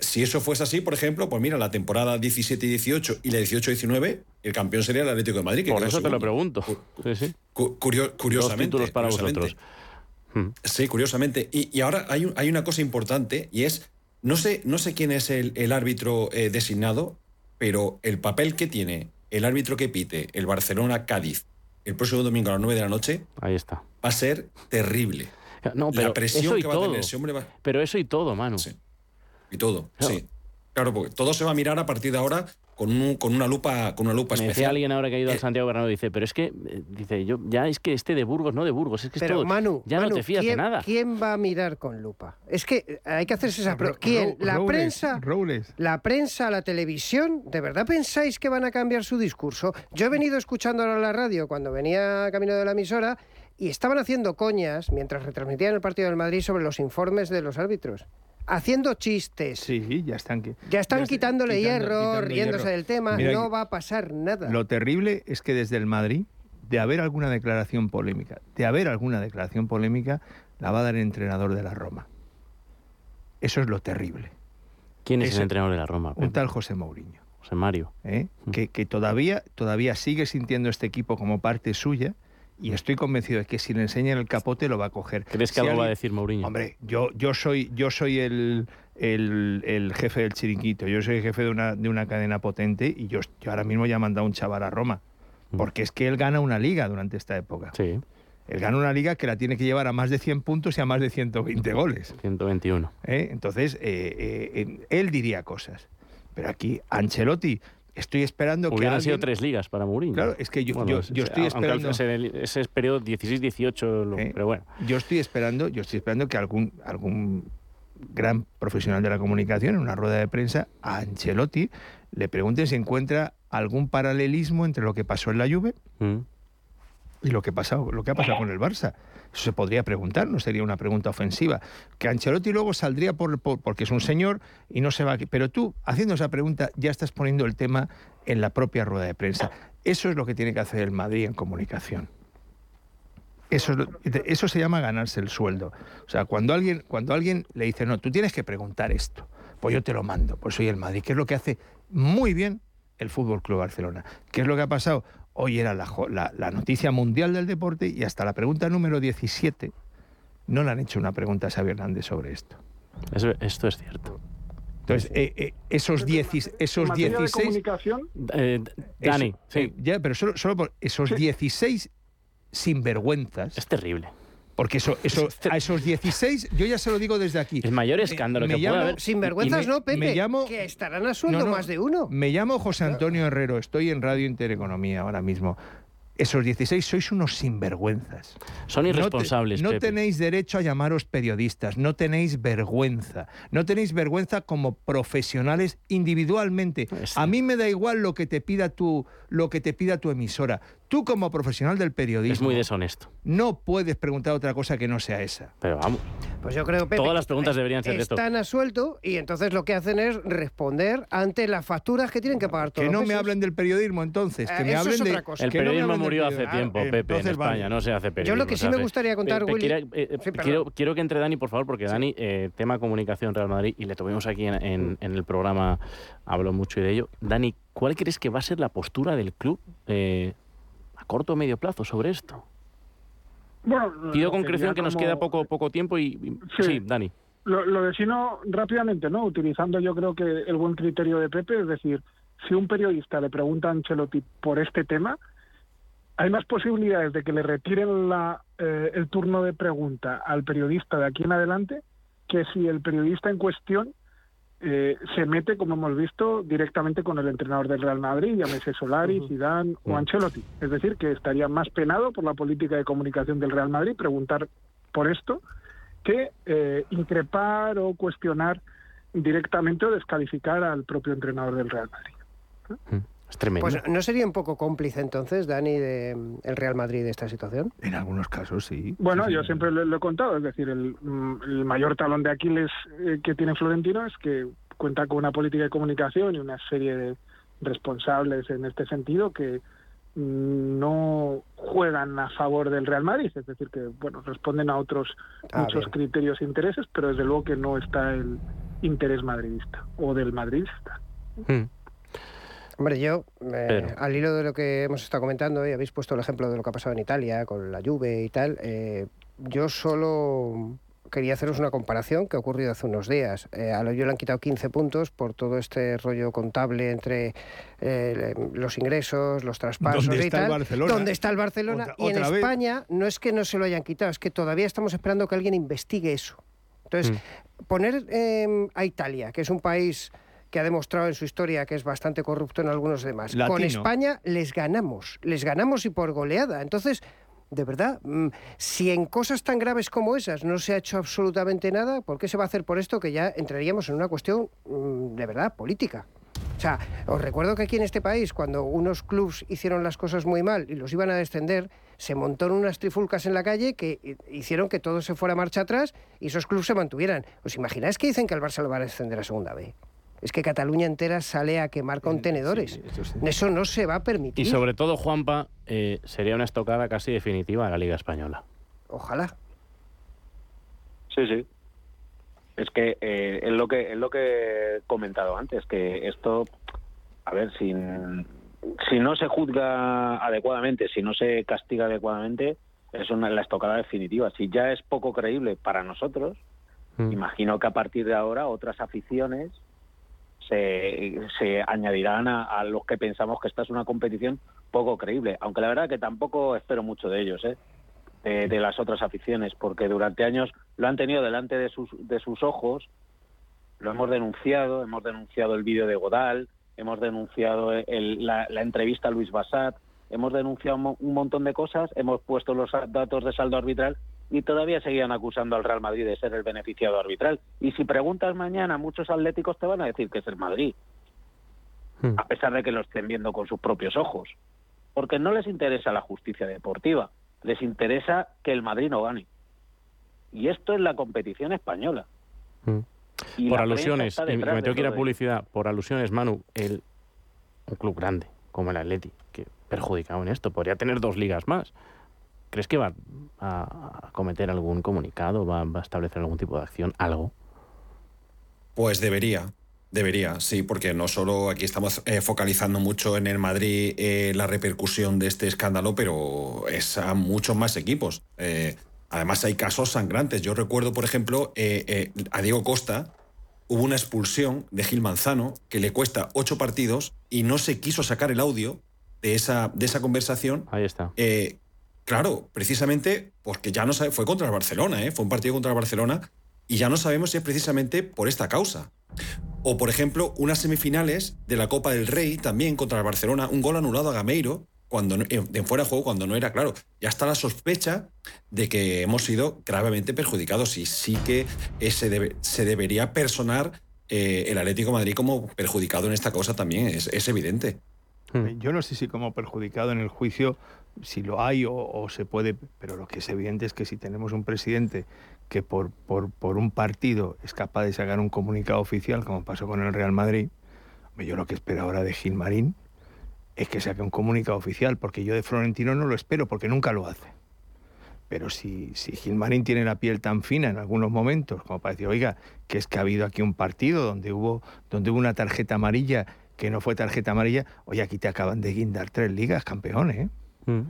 Si eso fuese así, por ejemplo, pues mira, la temporada 17 y 18 y la 18-19, el campeón sería el Atlético de Madrid. Que por eso te lo pregunto. curiosamente. títulos para vosotros. Sí, curiosamente. Y, ahora hay, hay, una cosa importante y es no sé, no sé quién es el, árbitro eh, designado, pero el papel que tiene el árbitro que pite el Barcelona-Cádiz el próximo domingo a las 9 de la noche Ahí está. va a ser terrible. No, pero la presión que va a tener ese hombre va... Pero eso y todo, mano. Sí. Y todo, sí. Claro, porque todo se va a mirar a partir de ahora con, con, una lupa con una lupa Me especial. alguien ahora que ha ido al eh, Santiago Bernabéu dice, pero es que eh, dice yo ya es que este de Burgos no de Burgos, es que es todo, Manu, ya no te fías de nada. ¿Quién va a mirar con lupa? Es que eh, hay que hacerse esa pregunta. ¿Quién? La prensa, la prensa, la televisión, ¿de verdad pensáis que van a cambiar su discurso? Yo he venido escuchando ahora la radio cuando venía camino de la emisora y estaban haciendo coñas mientras retransmitían el partido del Madrid sobre los informes de los árbitros haciendo chistes. Sí, ya están. Ya están quitándole hierro, riéndose del tema, no va a pasar nada. Lo terrible es que desde el Madrid, de haber alguna declaración polémica, de haber alguna declaración polémica, la va a dar el entrenador de la Roma. Eso es lo terrible. ¿Quién es, el entrenador de la Roma? Un tal José Mourinho. José Mario. ¿Eh? Mm. Que, que, todavía, todavía sigue sintiendo este equipo como parte suya y estoy convencido de que si le enseñan el capote lo va a coger. ¿Crees que algo va a decir Mourinho? Hombre, yo, yo soy, yo soy el, el, jefe del chiringuito, yo soy el jefe de una, de una cadena potente y yo, ahora mismo ya he mandado un chaval a Roma. Mm. Porque es que él gana una liga durante esta época. Sí. Él gana una liga que la tiene que llevar a más de 100 puntos y a más de 120 goles. 121. ¿Eh? Entonces, eh, eh, él diría cosas. Pero aquí, Ancelotti, estoy esperando que. Hubieran sido tres ligas para Mourinho. Claro, es que yo, yo, estoy esperando. ese es periodo 16-18, eh, pero bueno. Yo estoy esperando, yo estoy esperando que algún, algún gran profesional de la comunicación en una rueda de prensa a Ancelotti le pregunte si encuentra algún paralelismo entre lo que pasó en la Juve mm. Y lo que, pasado, lo que ha pasado con el Barça. Eso se podría preguntar, no sería una pregunta ofensiva. Que Ancelotti luego saldría por, porque es un señor y no se va. Pero tú, haciendo esa pregunta, ya estás poniendo el tema en la propia rueda de prensa. Eso es lo que tiene que hacer el Madrid en comunicación. Eso, eso se llama ganarse el sueldo. O sea, cuando alguien, cuando alguien le dice, no, tú tienes que preguntar esto, pues yo te lo mando, pues soy el Madrid, que es lo que hace muy bien el Fútbol Club Barcelona. ¿Qué es lo que ha pasado? Hoy era la, noticia mundial del deporte y hasta la pregunta número 17 no le han hecho una pregunta a Xavi Hernández sobre esto. esto es cierto. Entonces, eh, eh, esos, esos 16... comunicación? Eh, Dani, sí. ya, pero solo, solo por esos 16 sinvergüenzas... Es terrible. Porque eso, eso, a esos 16, yo ya se lo digo desde aquí. El mayor escándalo que puede haber. Sin vergüenzas, no, Pepe. Me llamo, que estarán a sueldo más de uno. Me llamo José Antonio Herrero, estoy en Radio Intereconomía ahora mismo esos 16 sois unos sinvergüenzas. Son irresponsables. No, tenéis derecho a llamaros periodistas, no tenéis vergüenza, no tenéis vergüenza como profesionales individualmente. A mí me da igual lo que te pida tu, lo que te pida tu emisora. Tú como profesional del periodismo... Es muy deshonesto. No puedes preguntar otra cosa que no sea esa. Pero vamos. Pues yo creo, Pepe, Todas las preguntas deberían ser esto. Están a suelto y entonces lo que hacen es responder ante las facturas que tienen que pagar todos Que no me hablen del periodismo entonces, que me hablen de... El periodismo murió hace tiempo, ah, Pepe, en España, no se hace periodismo. Yo lo que sí me gustaría contar, Willy... Eh, eh, quiero, que entre Dani, por favor, porque Dani, eh, tema comunicación Real Madrid, y le tuvimos aquí en, el programa, habló mucho de ello. Dani, ¿cuál crees que va a ser la postura del club a corto o medio plazo sobre esto? Bueno, Pido concreción que nos queda poco, poco tiempo y... Sí, Dani. Lo, lo defino rápidamente, ¿no? Utilizando yo creo que el buen criterio de Pepe, es decir, si un periodista le pregunta a Ancelotti por este tema, hay más posibilidades de que le retiren la, eh, el turno de pregunta al periodista de aquí en adelante que si el periodista en cuestión eh, se mete, como hemos visto, directamente con el entrenador del Real Madrid, llámese Solari, Zidane o Ancelotti. Es decir, que estaría más penado por la política de comunicación del Real Madrid preguntar por esto que eh, increpar o cuestionar directamente o descalificar al propio entrenador del Real Madrid. Es tremendo. Pues no sería un poco cómplice entonces, Dani, del mm, Real Madrid de esta situación. En algunos casos sí. Bueno, yo siempre lo, he contado, es decir, el, mm, mayor talón de Aquiles eh, que tiene Florentino es que cuenta con una política de comunicación y una serie de responsables en este sentido que mm, no juegan a favor del Real Madrid, es decir, que bueno responden a otros ah, muchos criterios e intereses, pero desde luego que no está el interés madridista o del madridista. Hmm. Hombre, yo, eh, al hilo de lo que hemos estado comentando, y habéis puesto el ejemplo de lo que ha pasado en Italia con la Juve y tal, eh, yo solo quería haceros una comparación que ha ocurrido hace unos días. Eh, a lo yo le han quitado 15 puntos por todo este rollo contable entre eh, los ingresos, los traspasos y tal. Barcelona? ¿Dónde está el Barcelona? y en España no es que no se lo hayan quitado, es que todavía estamos esperando que alguien investigue eso. Entonces, mm. poner em, a Italia, que es un país que ha demostrado en su historia que es bastante corrupto en algunos demás. Con España les ganamos, les ganamos y por goleada. Entonces, de verdad, mm, si en cosas tan graves como esas no se ha hecho absolutamente nada, ¿por qué se va a hacer por esto que ya entraríamos en una cuestión mm, de verdad política? O sea, os recuerdo que aquí en este país, cuando unos clubs hicieron las cosas muy mal y los iban a descender, se montaron unas trifulcas en la calle que hicieron que todo se fuera marcha atrás y esos clubs se mantuvieran. ¿Os imagináis que dicen que el Barça lo va a descender a segunda B? Es que Cataluña entera sale a quemar contenedores. eso, no se va a permitir. Y sobre todo, Juanpa, eh, sería una estocada casi definitiva a la Liga Española. Ojalá. Sí, sí. Es que eh, es lo que es lo que he comentado antes, que esto, a ver, sin, si no se juzga adecuadamente, si no se castiga adecuadamente, es una la estocada definitiva. Si ya es poco creíble para nosotros, mm. imagino que a partir de ahora otras aficiones se, añadirán a, los que pensamos que esta es una competición poco creíble, aunque la verdad que tampoco espero mucho de ellos, ¿eh? de, las otras aficiones, porque durante años lo han tenido delante de sus, de sus ojos, lo hemos denunciado, hemos denunciado el vídeo de Godal, hemos denunciado la, la, entrevista a Luis Bassat, hemos denunciado un montón de cosas, hemos puesto los datos de saldo arbitral y todavía seguían acusando al Real Madrid de ser el beneficiado arbitral. Y si preguntas mañana, muchos atléticos te van a decir que es el Madrid, hmm. a pesar de que lo estén viendo con sus propios ojos. Porque no les interesa la justicia deportiva, les interesa que el Madrid no gane. Y esto es la competición española. Hmm. por alusiones, me tengo que ir a publicidad, por alusiones, Manu, el, un club grande como el Atleti, que perjudicado en esto, podría tener dos ligas más. ¿Crees que va a, cometer algún comunicado, va, a establecer algún tipo de acción, algo? Pues debería, Debería, sí, porque no solo aquí estamos eh, focalizando mucho en el Madrid eh, la repercusión de este escándalo, pero es a muchos más equipos. Eh, además hay casos sangrantes. Yo recuerdo, por ejemplo, a Diego Costa hubo una expulsión de Gil Manzano que le cuesta ocho partidos y no se quiso sacar el audio de esa, de esa conversación. Ahí está. Claro, precisamente porque ya no sabe, fue contra el Barcelona, ¿eh? fue un partido contra el Barcelona y ya no sabemos si es precisamente por esta causa. O, por ejemplo, unas semifinales de la Copa del Rey también contra el Barcelona, un gol anulado a Gameiro cuando en fuera de juego cuando no era claro. Ya está la sospecha de que hemos sido gravemente perjudicados y sí que se, se debería personar eh, el Atlético Madrid como perjudicado en esta cosa también, es, es evidente. Yo no sé si como perjudicado en el juicio si lo hay o, se puede, pero lo que es evidente es que si tenemos un presidente que por, por, por, un partido es capaz de sacar un comunicado oficial, como pasó con el Real Madrid, yo lo que espero ahora de Gilmarín es que saque un comunicado oficial, porque yo de Florentino no lo espero, porque nunca lo hace. Pero si, si Gilmarín tiene la piel tan fina en algunos momentos, como para decir, oiga, que es que ha habido aquí un partido donde hubo, donde hubo una tarjeta amarilla que no fue tarjeta amarilla, oye, aquí te acaban de guindar tres ligas, campeones, ¿eh? Mm,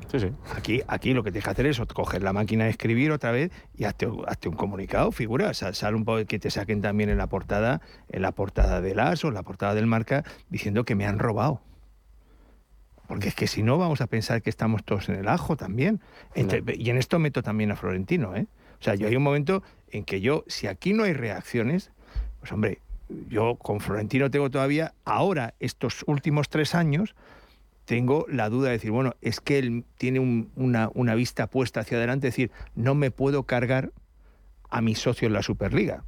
aquí, aquí lo que tienes que hacer es coger la máquina de escribir otra vez y hazte, un comunicado, figura, sal, un poco que te saquen también en la portada, en la portada del AS o en la portada del marca, diciendo que me han robado. Porque es que si no vamos a pensar que estamos todos en el ajo también. Y en esto meto también a Florentino, ¿eh? O sea, yo hay un momento en que yo, si aquí no hay reacciones, pues hombre, yo con Florentino tengo todavía, ahora, estos últimos tres años, tengo la duda de decir, bueno, es que él tiene una, vista puesta hacia adelante, es decir, no me puedo cargar a mi socio en la Superliga.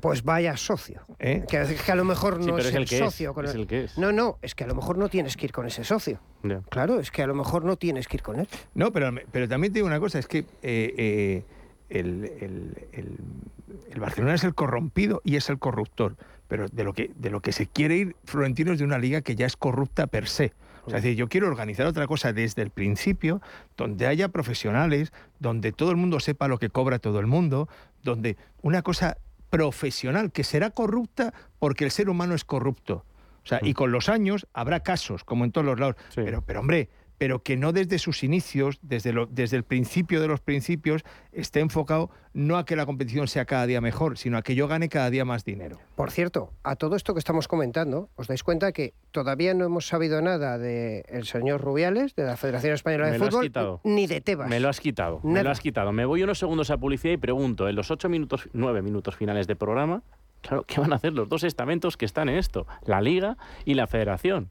Pues vaya socio. ¿Eh? Que, a lo mejor no es, el, socio. con el... que No, no, es que a lo mejor no tienes que ir con ese socio. Claro, es que a lo mejor no tienes que ir con él. No, pero, pero también te digo una cosa, es que eh, eh, el, el, Barcelona es el corrompido y es el corruptor pero de lo que, de lo que se quiere ir Florentino es de una liga que ya es corrupta per se. O sea, es decir, yo quiero organizar otra cosa desde el principio, donde haya profesionales, donde todo el mundo sepa lo que cobra todo el mundo, donde una cosa profesional que será corrupta porque el ser humano es corrupto. O sea, y mm. con los años habrá casos, como en todos los lados. Pero, pero hombre, pero que no desde sus inicios, desde, lo, desde el principio de los principios, esté enfocado no a que la competición sea cada día mejor, sino a que yo gane cada día más dinero. Por cierto, a todo esto que estamos comentando, os dais cuenta que todavía no hemos sabido nada del señor Rubiales, de la Federación Española de Fútbol, ni de Tebas. Me lo has quitado, me lo has quitado. Me voy unos segundos a publicidad y pregunto, en los ocho minutos, nueve minutos finales de programa, claro, ¿qué van a hacer los dos estamentos que están en esto? La Liga y la Federación.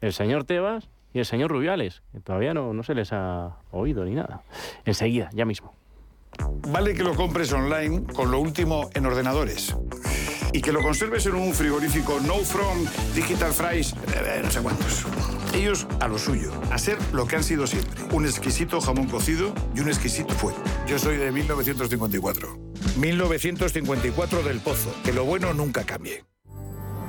El señor Tebas y el señor Rubiales, que todavía no, no se les ha oído ni nada. Enseguida, ya mismo. Vale que lo compres online con lo último en ordenadores. Y que lo conserves en un frigorífico No From, Digital Fries, eh, no sé cuántos. Ellos a lo suyo, a ser lo que han sido siempre. Un exquisito jamón cocido y un exquisito fuego. Yo soy de 1954. 1954 del Pozo. Que lo bueno nunca cambie.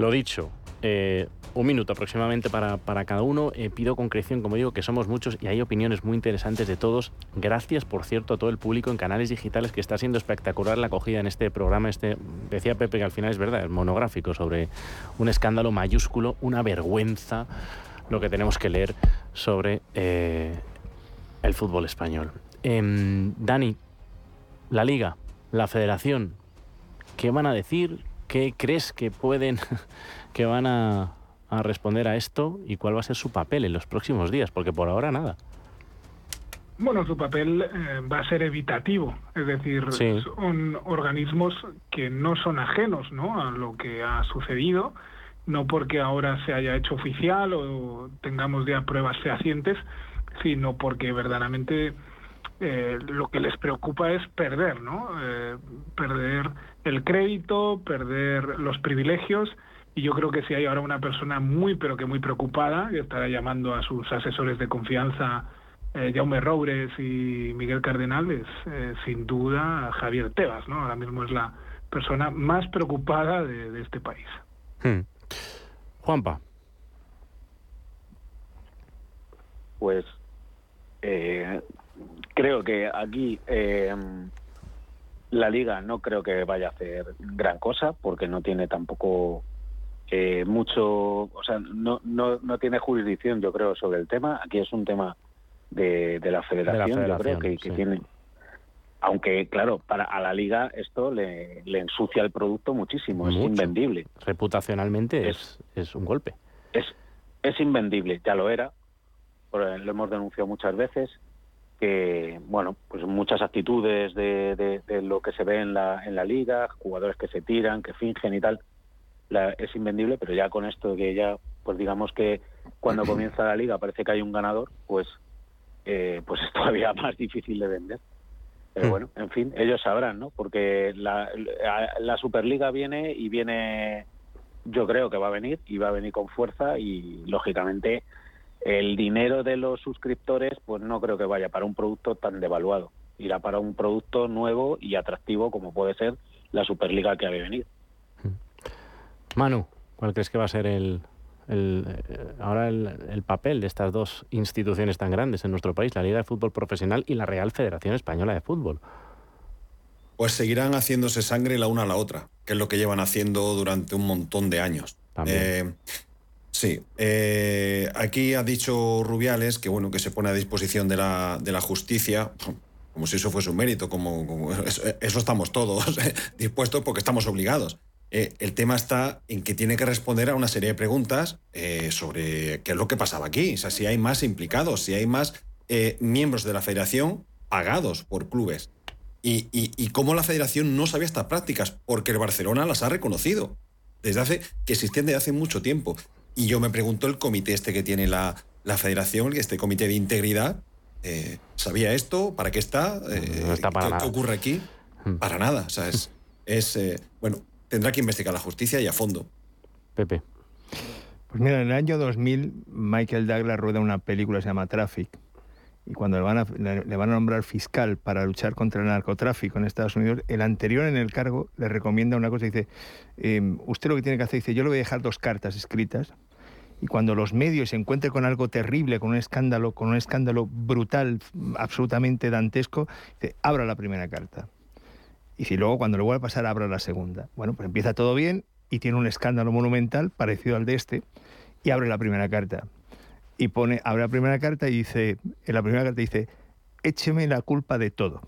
Lo dicho, eh, un minuto aproximadamente para, cada uno. Eh, pido concreción, como digo, que somos muchos y hay opiniones muy interesantes de todos. Gracias, por cierto, a todo el público en canales digitales que está siendo espectacular la acogida en este programa. Este, decía Pepe que al final es verdad, es monográfico sobre un escándalo mayúsculo, una vergüenza, lo que tenemos que leer sobre eh, el fútbol español. Em, Dani, la liga, la federación, ¿qué van a decir? ¿Qué crees que pueden, que van a, responder a esto y cuál va a ser su papel en los próximos días? Porque por ahora nada. Bueno, su papel eh, va a ser evitativo, es decir, son organismos que no son ajenos ¿no? a lo que ha sucedido, no porque ahora se haya hecho oficial o tengamos ya pruebas fehacientes, sino porque verdaderamente eh, lo que les preocupa es perder, ¿no? Eh, perder el crédito, perder los privilegios. Y yo creo que si hay ahora una persona muy, pero que muy preocupada, que estará llamando a sus asesores de confianza, eh, Jaume Roures y Miguel Cardenal, es eh, sin duda Javier Tebas, ¿no? Ahora mismo es la persona más preocupada de, este país. Hmm. Juanpa. Pues eh, creo que aquí eh, la liga no creo que vaya a hacer gran cosa porque no tiene tampoco eh, mucho, o sea, no, no, no tiene jurisdicción, yo creo, sobre el tema. Aquí es un tema de, la, federación, yo creo que, tiene. Aunque, claro, para a la liga esto le, ensucia el producto muchísimo, es invendible. Reputacionalmente es, es, un golpe. Es, es invendible, ya lo era, lo hemos denunciado muchas veces que, bueno, pues muchas actitudes de, de, lo que se ve en la, en la liga, jugadores que se tiran, que fingen y tal, es invendible, pero ya con esto que ya, pues digamos que cuando comienza la liga parece que hay un ganador, pues, eh, pues es todavía más difícil de vender. Pero hmm. bueno, en fin, ellos sabrán, ¿no? Porque la, la Superliga viene y viene, yo creo que va a venir y va a venir con fuerza y lógicamente el dinero de los suscriptores pues no creo que vaya para un producto tan devaluado, irá para un producto nuevo y atractivo como puede ser la Superliga que ha de venir. Manu, ¿cuál crees que va a ser el, el eh, ahora el, papel de estas dos instituciones tan grandes en nuestro país, la Liga de Fútbol Profesional y la Real Federación Española de Fútbol? Pues seguirán haciéndose sangre la una a la otra, que es lo que llevan haciendo durante un montón de años. Eh, Sí, eh, aquí ha dicho Rubiales que bueno que se pone a disposición de la, de la justicia, como si eso fuese un mérito, como, eso, estamos todos dispuestos porque estamos obligados. Eh, el tema está en que tiene que responder a una serie de preguntas eh, sobre qué es lo que pasaba aquí, o sea, si hay más implicados, si hay más miembros de la federación pagados por clubes. Y, y, cómo la federación no sabía estas prácticas, porque el Barcelona las ha reconocido desde hace que existen desde hace mucho tiempo. Y yo me pregunto el comité este que tiene la, la federación, este comité de integridad, eh, ¿sabía esto? ¿Para qué está? no está para ¿qué, ocurre aquí? Hmm. Para nada. O sea, es, es eh, bueno, tendrá que investigar la justicia y a fondo. Pepe. Pues mira, en el año 2000 Michael Douglas rueda una película que se llama Traffic y cuando le van, a, le, van a nombrar fiscal para luchar contra el narcotráfico en Estados Unidos, el anterior en el cargo le recomienda una cosa, dice, em, usted lo que tiene que hacer, dice, yo le voy a dejar dos cartas escritas y cuando los medios se encuentren con algo terrible, con un escándalo, con un escándalo brutal, absolutamente dantesco, dice, abra la primera carta. Y si luego cuando le vuelva a pasar, abra la segunda. Bueno, pues empieza todo bien y tiene un escándalo monumental parecido al de este y abre la primera carta. Y pone, abre la primera carta y dice, en la primera carta dice, écheme la culpa de todo.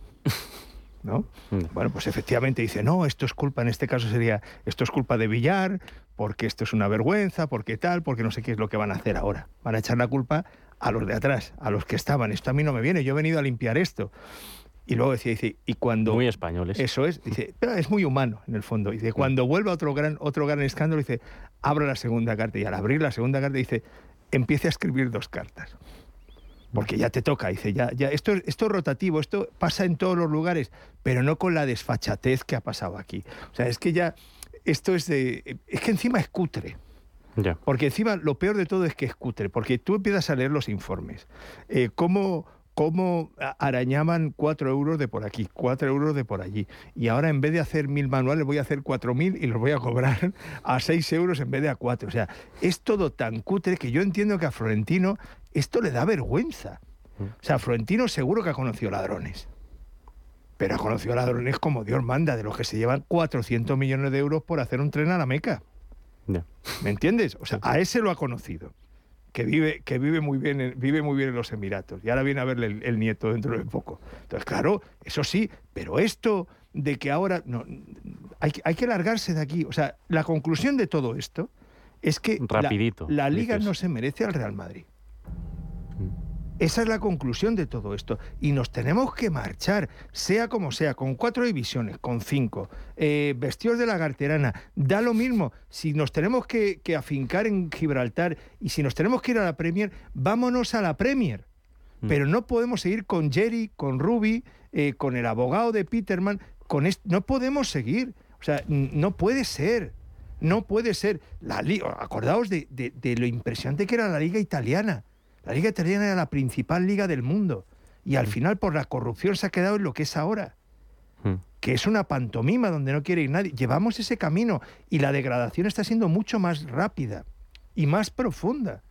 ¿No? Mm. Bueno, pues efectivamente dice, no, esto es culpa, en este caso sería, esto es culpa de Villar, porque esto es una vergüenza, porque tal, porque no sé qué es lo que van a hacer ahora. Van a echar la culpa a los de atrás, a los que estaban. Esto a mí no me viene, yo he venido a limpiar esto. Y luego decía, dice, y cuando... Muy españoles. Eso es, dice, pero es muy humano en el fondo. Dice, cuando vuelva otro gran, otro gran escándalo, dice, abra la segunda carta. Y al abrir la segunda carta dice, empiece a escribir dos cartas. Porque ya te toca, dice, ya, ya, esto, esto es rotativo, esto pasa en todos los lugares, pero no con la desfachatez que ha pasado aquí. O sea, es que ya, esto es de, es que encima es cutre. Ya. Porque encima lo peor de todo es que es cutre, porque tú empiezas a leer los informes. Eh, ¿Cómo cómo arañaban cuatro euros de por aquí, cuatro euros de por allí. Y ahora en vez de hacer mil manuales voy a hacer cuatro mil y los voy a cobrar a seis euros en vez de a cuatro. O sea, es todo tan cutre que yo entiendo que a Florentino esto le da vergüenza. Mm. O sea, Florentino seguro que ha conocido ladrones. Pero ha conocido ladrones como Dios manda, de los que se llevan 400 millones de euros por hacer un tren a la Meca. ¿Me entiendes? O sea, a ese lo ha conocido que vive, que vive, muy bien, vive muy bien en los Emiratos. Y ahora viene a verle el, nieto dentro de poco. Entonces, claro, eso sí, pero esto de que ahora... No, hay, hay que largarse de aquí. O sea, la conclusión de todo esto es que Rapidito, la, la Liga no se merece al Real Madrid. Esa es la conclusión de todo esto. Y nos tenemos que marchar, sea como sea, con cuatro divisiones, con cinco, eh, vestidos de la garterana, da lo mismo. Si nos tenemos que, afincar en Gibraltar y si nos tenemos que ir a la Premier, vámonos a la Premier. Mm. Pero no podemos seguir con Jerry, con Ruby, eh, con el abogado de Peterman. Con no podemos seguir. O sea, no puede ser. No puede ser. La acordaos de lo impresionante que era la liga italiana la liga italiana era la principal liga del mundo y al mm. final por la corrupción se ha quedado en lo que es ahora. Mm. Que es una pantomima donde no quiere ir nadie. Llevamos ese camino y la degradación está siendo mucho más rápida y más profunda.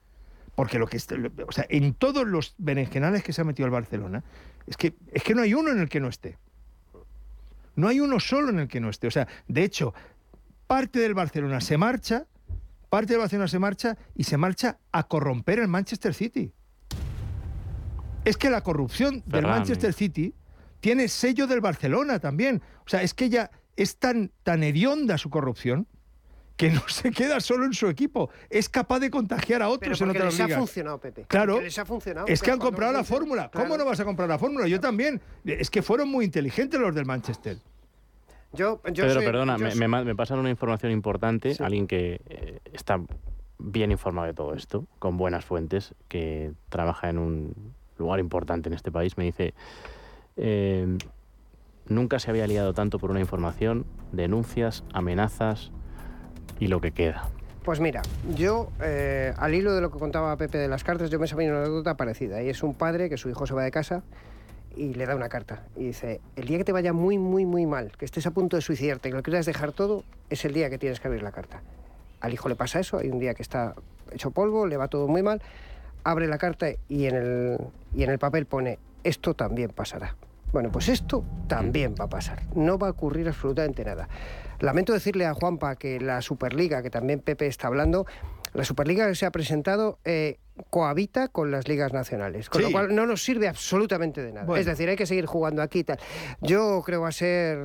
Porque lo que o sea, en todos los berenjenales que se ha metido el Barcelona, es que, es que no hay uno en el que no esté. No hay uno solo en el que no esté. O sea, de hecho, parte del Barcelona se marcha parte del Barcelona se marcha y se marcha a corromper el Manchester City. Es que la corrupción del Manchester City tiene sello del Barcelona también. O sea, es que ya es tan, tan hedionda su corrupción que no se queda solo en su equipo, es capaz de contagiar a otros Pero en otras les ha funcionado, Pepe. Claro, les ha funcionado, es que han comprado la fórmula. ¿Cómo no vas a comprar la fórmula? Yo también. Es que fueron muy inteligentes los del Manchester. Yo, Pedro, perdona, me, pasan una información importante, alguien que eh, está bien informado de todo esto, con buenas fuentes, que trabaja en un lugar importante en este país, me dice, eh, nunca se había liado tanto por una información, denuncias, amenazas y lo que queda. Pues mira, yo, eh, al hilo de lo que contaba Pepe de las cartas, yo me sabía una anécdota parecida. Y es un padre que su hijo se va de casa y le da una carta y dice, el día que te vaya muy, muy, muy mal, que estés a punto de suicidarte, que lo quieras dejar todo, es el día que tienes que abrir la carta. Al hijo le pasa eso, hay un día que está hecho polvo, le va todo muy mal, abre la carta y en el, y en el papel pone, esto también pasará. Bueno, pues esto también va a pasar, no va a ocurrir absolutamente nada. Lamento decirle a Juanpa que la Superliga, que también Pepe está hablando, la Superliga que se ha presentado eh, cohabita con las ligas nacionales, con lo cual no nos sirve absolutamente de nada. Es decir, hay que seguir jugando aquí y tal. Yo creo va a ser,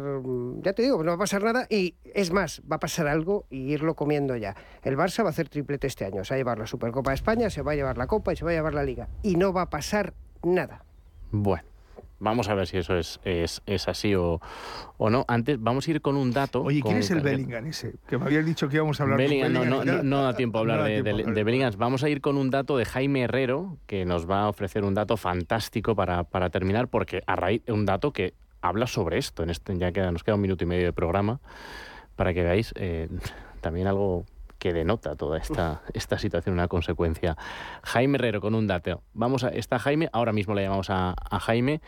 ya te digo, no va a pasar nada y es más, va a pasar algo y irlo comiendo ya. El Barça va a hacer triplete este año, se va a llevar la Supercopa de España, se va a llevar la Copa y se va a llevar la Liga. Y no va a pasar nada. Bueno. Vamos a ver si eso es, es, es así o, o, no. Antes, vamos a ir con un dato. Oye, ¿quién es el Bellingham ese? Que me habías dicho que íbamos a hablar Bellingham, de Bellingham. No, no, no, da tiempo a hablar, de, de, de, Bellingham. Vamos a ir con un dato de Jaime Herrero, que nos va a ofrecer un dato fantástico para, para terminar, porque a raíz un dato que habla sobre esto. En este, ya queda, nos queda un minuto y medio de programa para que veáis eh, también algo que denota toda esta, esta situación, una consecuencia. Jaime Herrero con un dato. Vamos a, está Jaime, ahora mismo le llamamos a, a Jaime.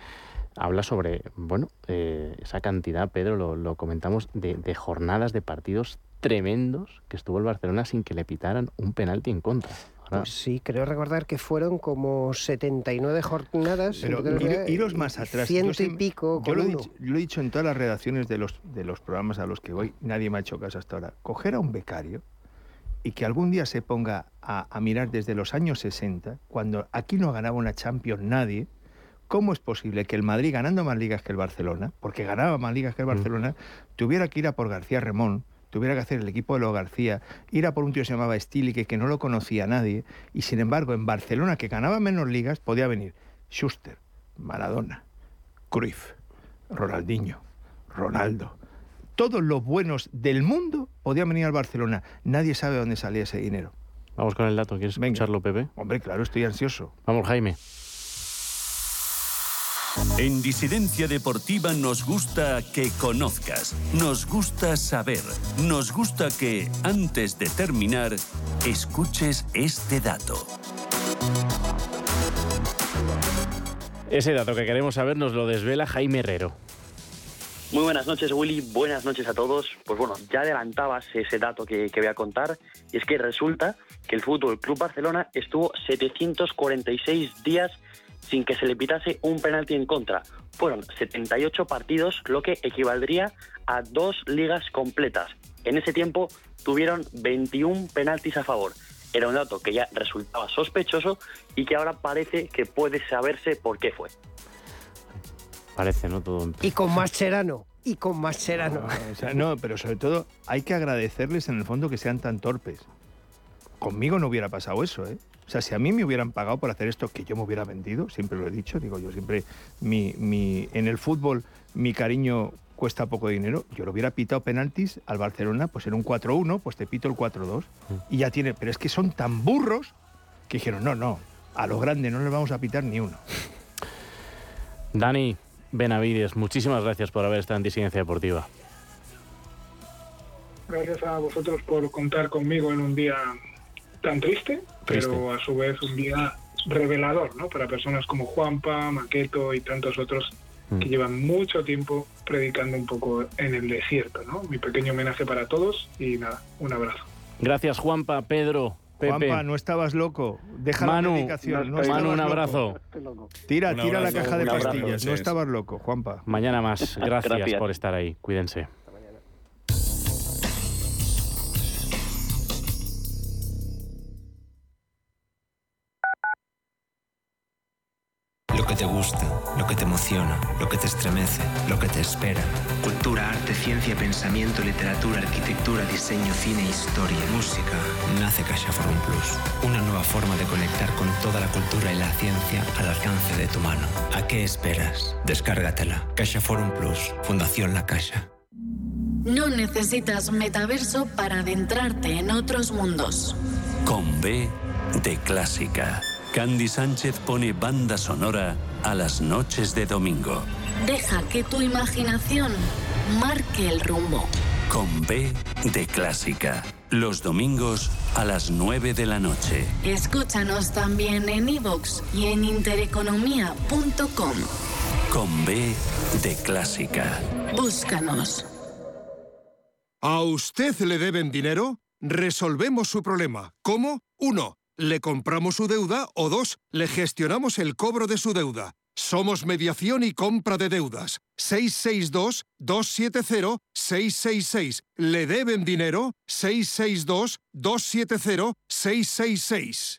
Habla sobre, bueno, eh, esa cantidad, Pedro, lo, lo comentamos, de, de, jornadas de partidos tremendos que estuvo el Barcelona sin que le pitaran un penalti en contra. Ahora, pues sí, creo recordar que fueron como 79 jornadas. Pero ir, iros más atrás. Ciento yo y pico. Yo lo, he dicho, yo lo, he dicho, en todas las redacciones de los, de los programas a los que voy, nadie me ha hecho caso hasta ahora. Coger a un becario y que algún día se ponga a, a, mirar desde los años 60, cuando aquí no ganaba una Champions nadie, ¿cómo es posible que el Madrid, ganando más ligas que el Barcelona, porque ganaba más ligas que el Barcelona, mm. tuviera que ir a por García Remón, tuviera que hacer el equipo de los García, ir a por un tío que se llamaba Stilique, que no lo conocía nadie, y sin embargo en Barcelona, que ganaba menos ligas, podía venir Schuster, Maradona, Cruyff, Ronaldinho, Ronaldo, todos los buenos del mundo podían venir al Barcelona. Nadie sabe dónde salía ese dinero. Vamos con el dato. ¿Quieres Venga. escucharlo, Pepe? Hombre, claro, estoy ansioso. Vamos, Jaime. En Disidencia Deportiva nos gusta que conozcas, nos gusta saber, nos gusta que, antes de terminar, escuches este dato. Ese dato que queremos saber nos lo desvela Jaime Herrero. Muy buenas noches, Willy. Buenas noches a todos. Pues bueno, ya adelantabas ese dato que, que, voy a contar, y es que resulta que el Fútbol Club Barcelona estuvo 746 días sin que se le pitase un penalti en contra. Fueron 78 partidos, lo que equivaldría a dos ligas completas. En ese tiempo tuvieron 21 penaltis a favor. Era un dato que ya resultaba sospechoso y que ahora parece que puede saberse por qué fue. Parece, ¿no? Todo... Y con más Cherano. Y con más Cherano. No, o sea, no, pero sobre todo hay que agradecerles en el fondo que sean tan torpes. Conmigo no hubiera pasado eso, ¿eh? O sea, si a mí me hubieran pagado por hacer esto que yo me hubiera vendido, siempre lo he dicho, digo yo siempre, mi, mi, en el fútbol mi cariño cuesta poco dinero, yo lo hubiera pitado penaltis al Barcelona, pues en un 4-1, pues te pito el 4-2 y ya tiene, pero es que son tan burros que dijeron, no, no, a lo grande no les vamos a pitar ni uno. Dani Benavides, muchísimas gracias por haber estado en Disidencia Deportiva. Gracias a vosotros por contar conmigo en un día tan triste, triste, pero a su vez un día revelador, ¿no? Para personas como Juanpa, Maqueto y tantos otros mm. que llevan mucho tiempo predicando un poco en el desierto, ¿no? Mi pequeño homenaje para todos y nada, un abrazo. Gracias Juanpa, Pedro. Pepe. Juanpa, no estabas loco. Deja Manu, la medicación. No, Manu, un abrazo. Loco. Tira, un tira abrazo, la caja de abrazo, pastillas. no estabas loco, Juanpa. Mañana más. Gracias, Gracias. por estar ahí. Cuídense. Te gusta, lo que te emociona, lo que te estremece, lo que te espera. Cultura, arte, ciencia, pensamiento, literatura, arquitectura, diseño, cine, historia, música. Nace Caixa Forum Plus. Una nueva forma de conectar con toda la cultura y la ciencia al alcance de tu mano. ¿A qué esperas? Descárgatela. Caixa Forum Plus. Fundación La Caixa. No necesitas metaverso para adentrarte en otros mundos. Con B de clásica. Candy Sánchez pone banda sonora a las noches de domingo. Deja que tu imaginación marque el rumbo. Con B de clásica. Los domingos a las 9 de la noche. Escúchanos también en iVoox y en intereconomía.com. Con B de clásica. Búscanos. ¿A usted le deben dinero? Resolvemos su problema. ¿Cómo? 1. Le compramos su deuda o 2. Le gestionamos el cobro de su deuda. Somos mediación y compra de deudas. 662-270-666. ¿Le deben dinero? 662-270-666.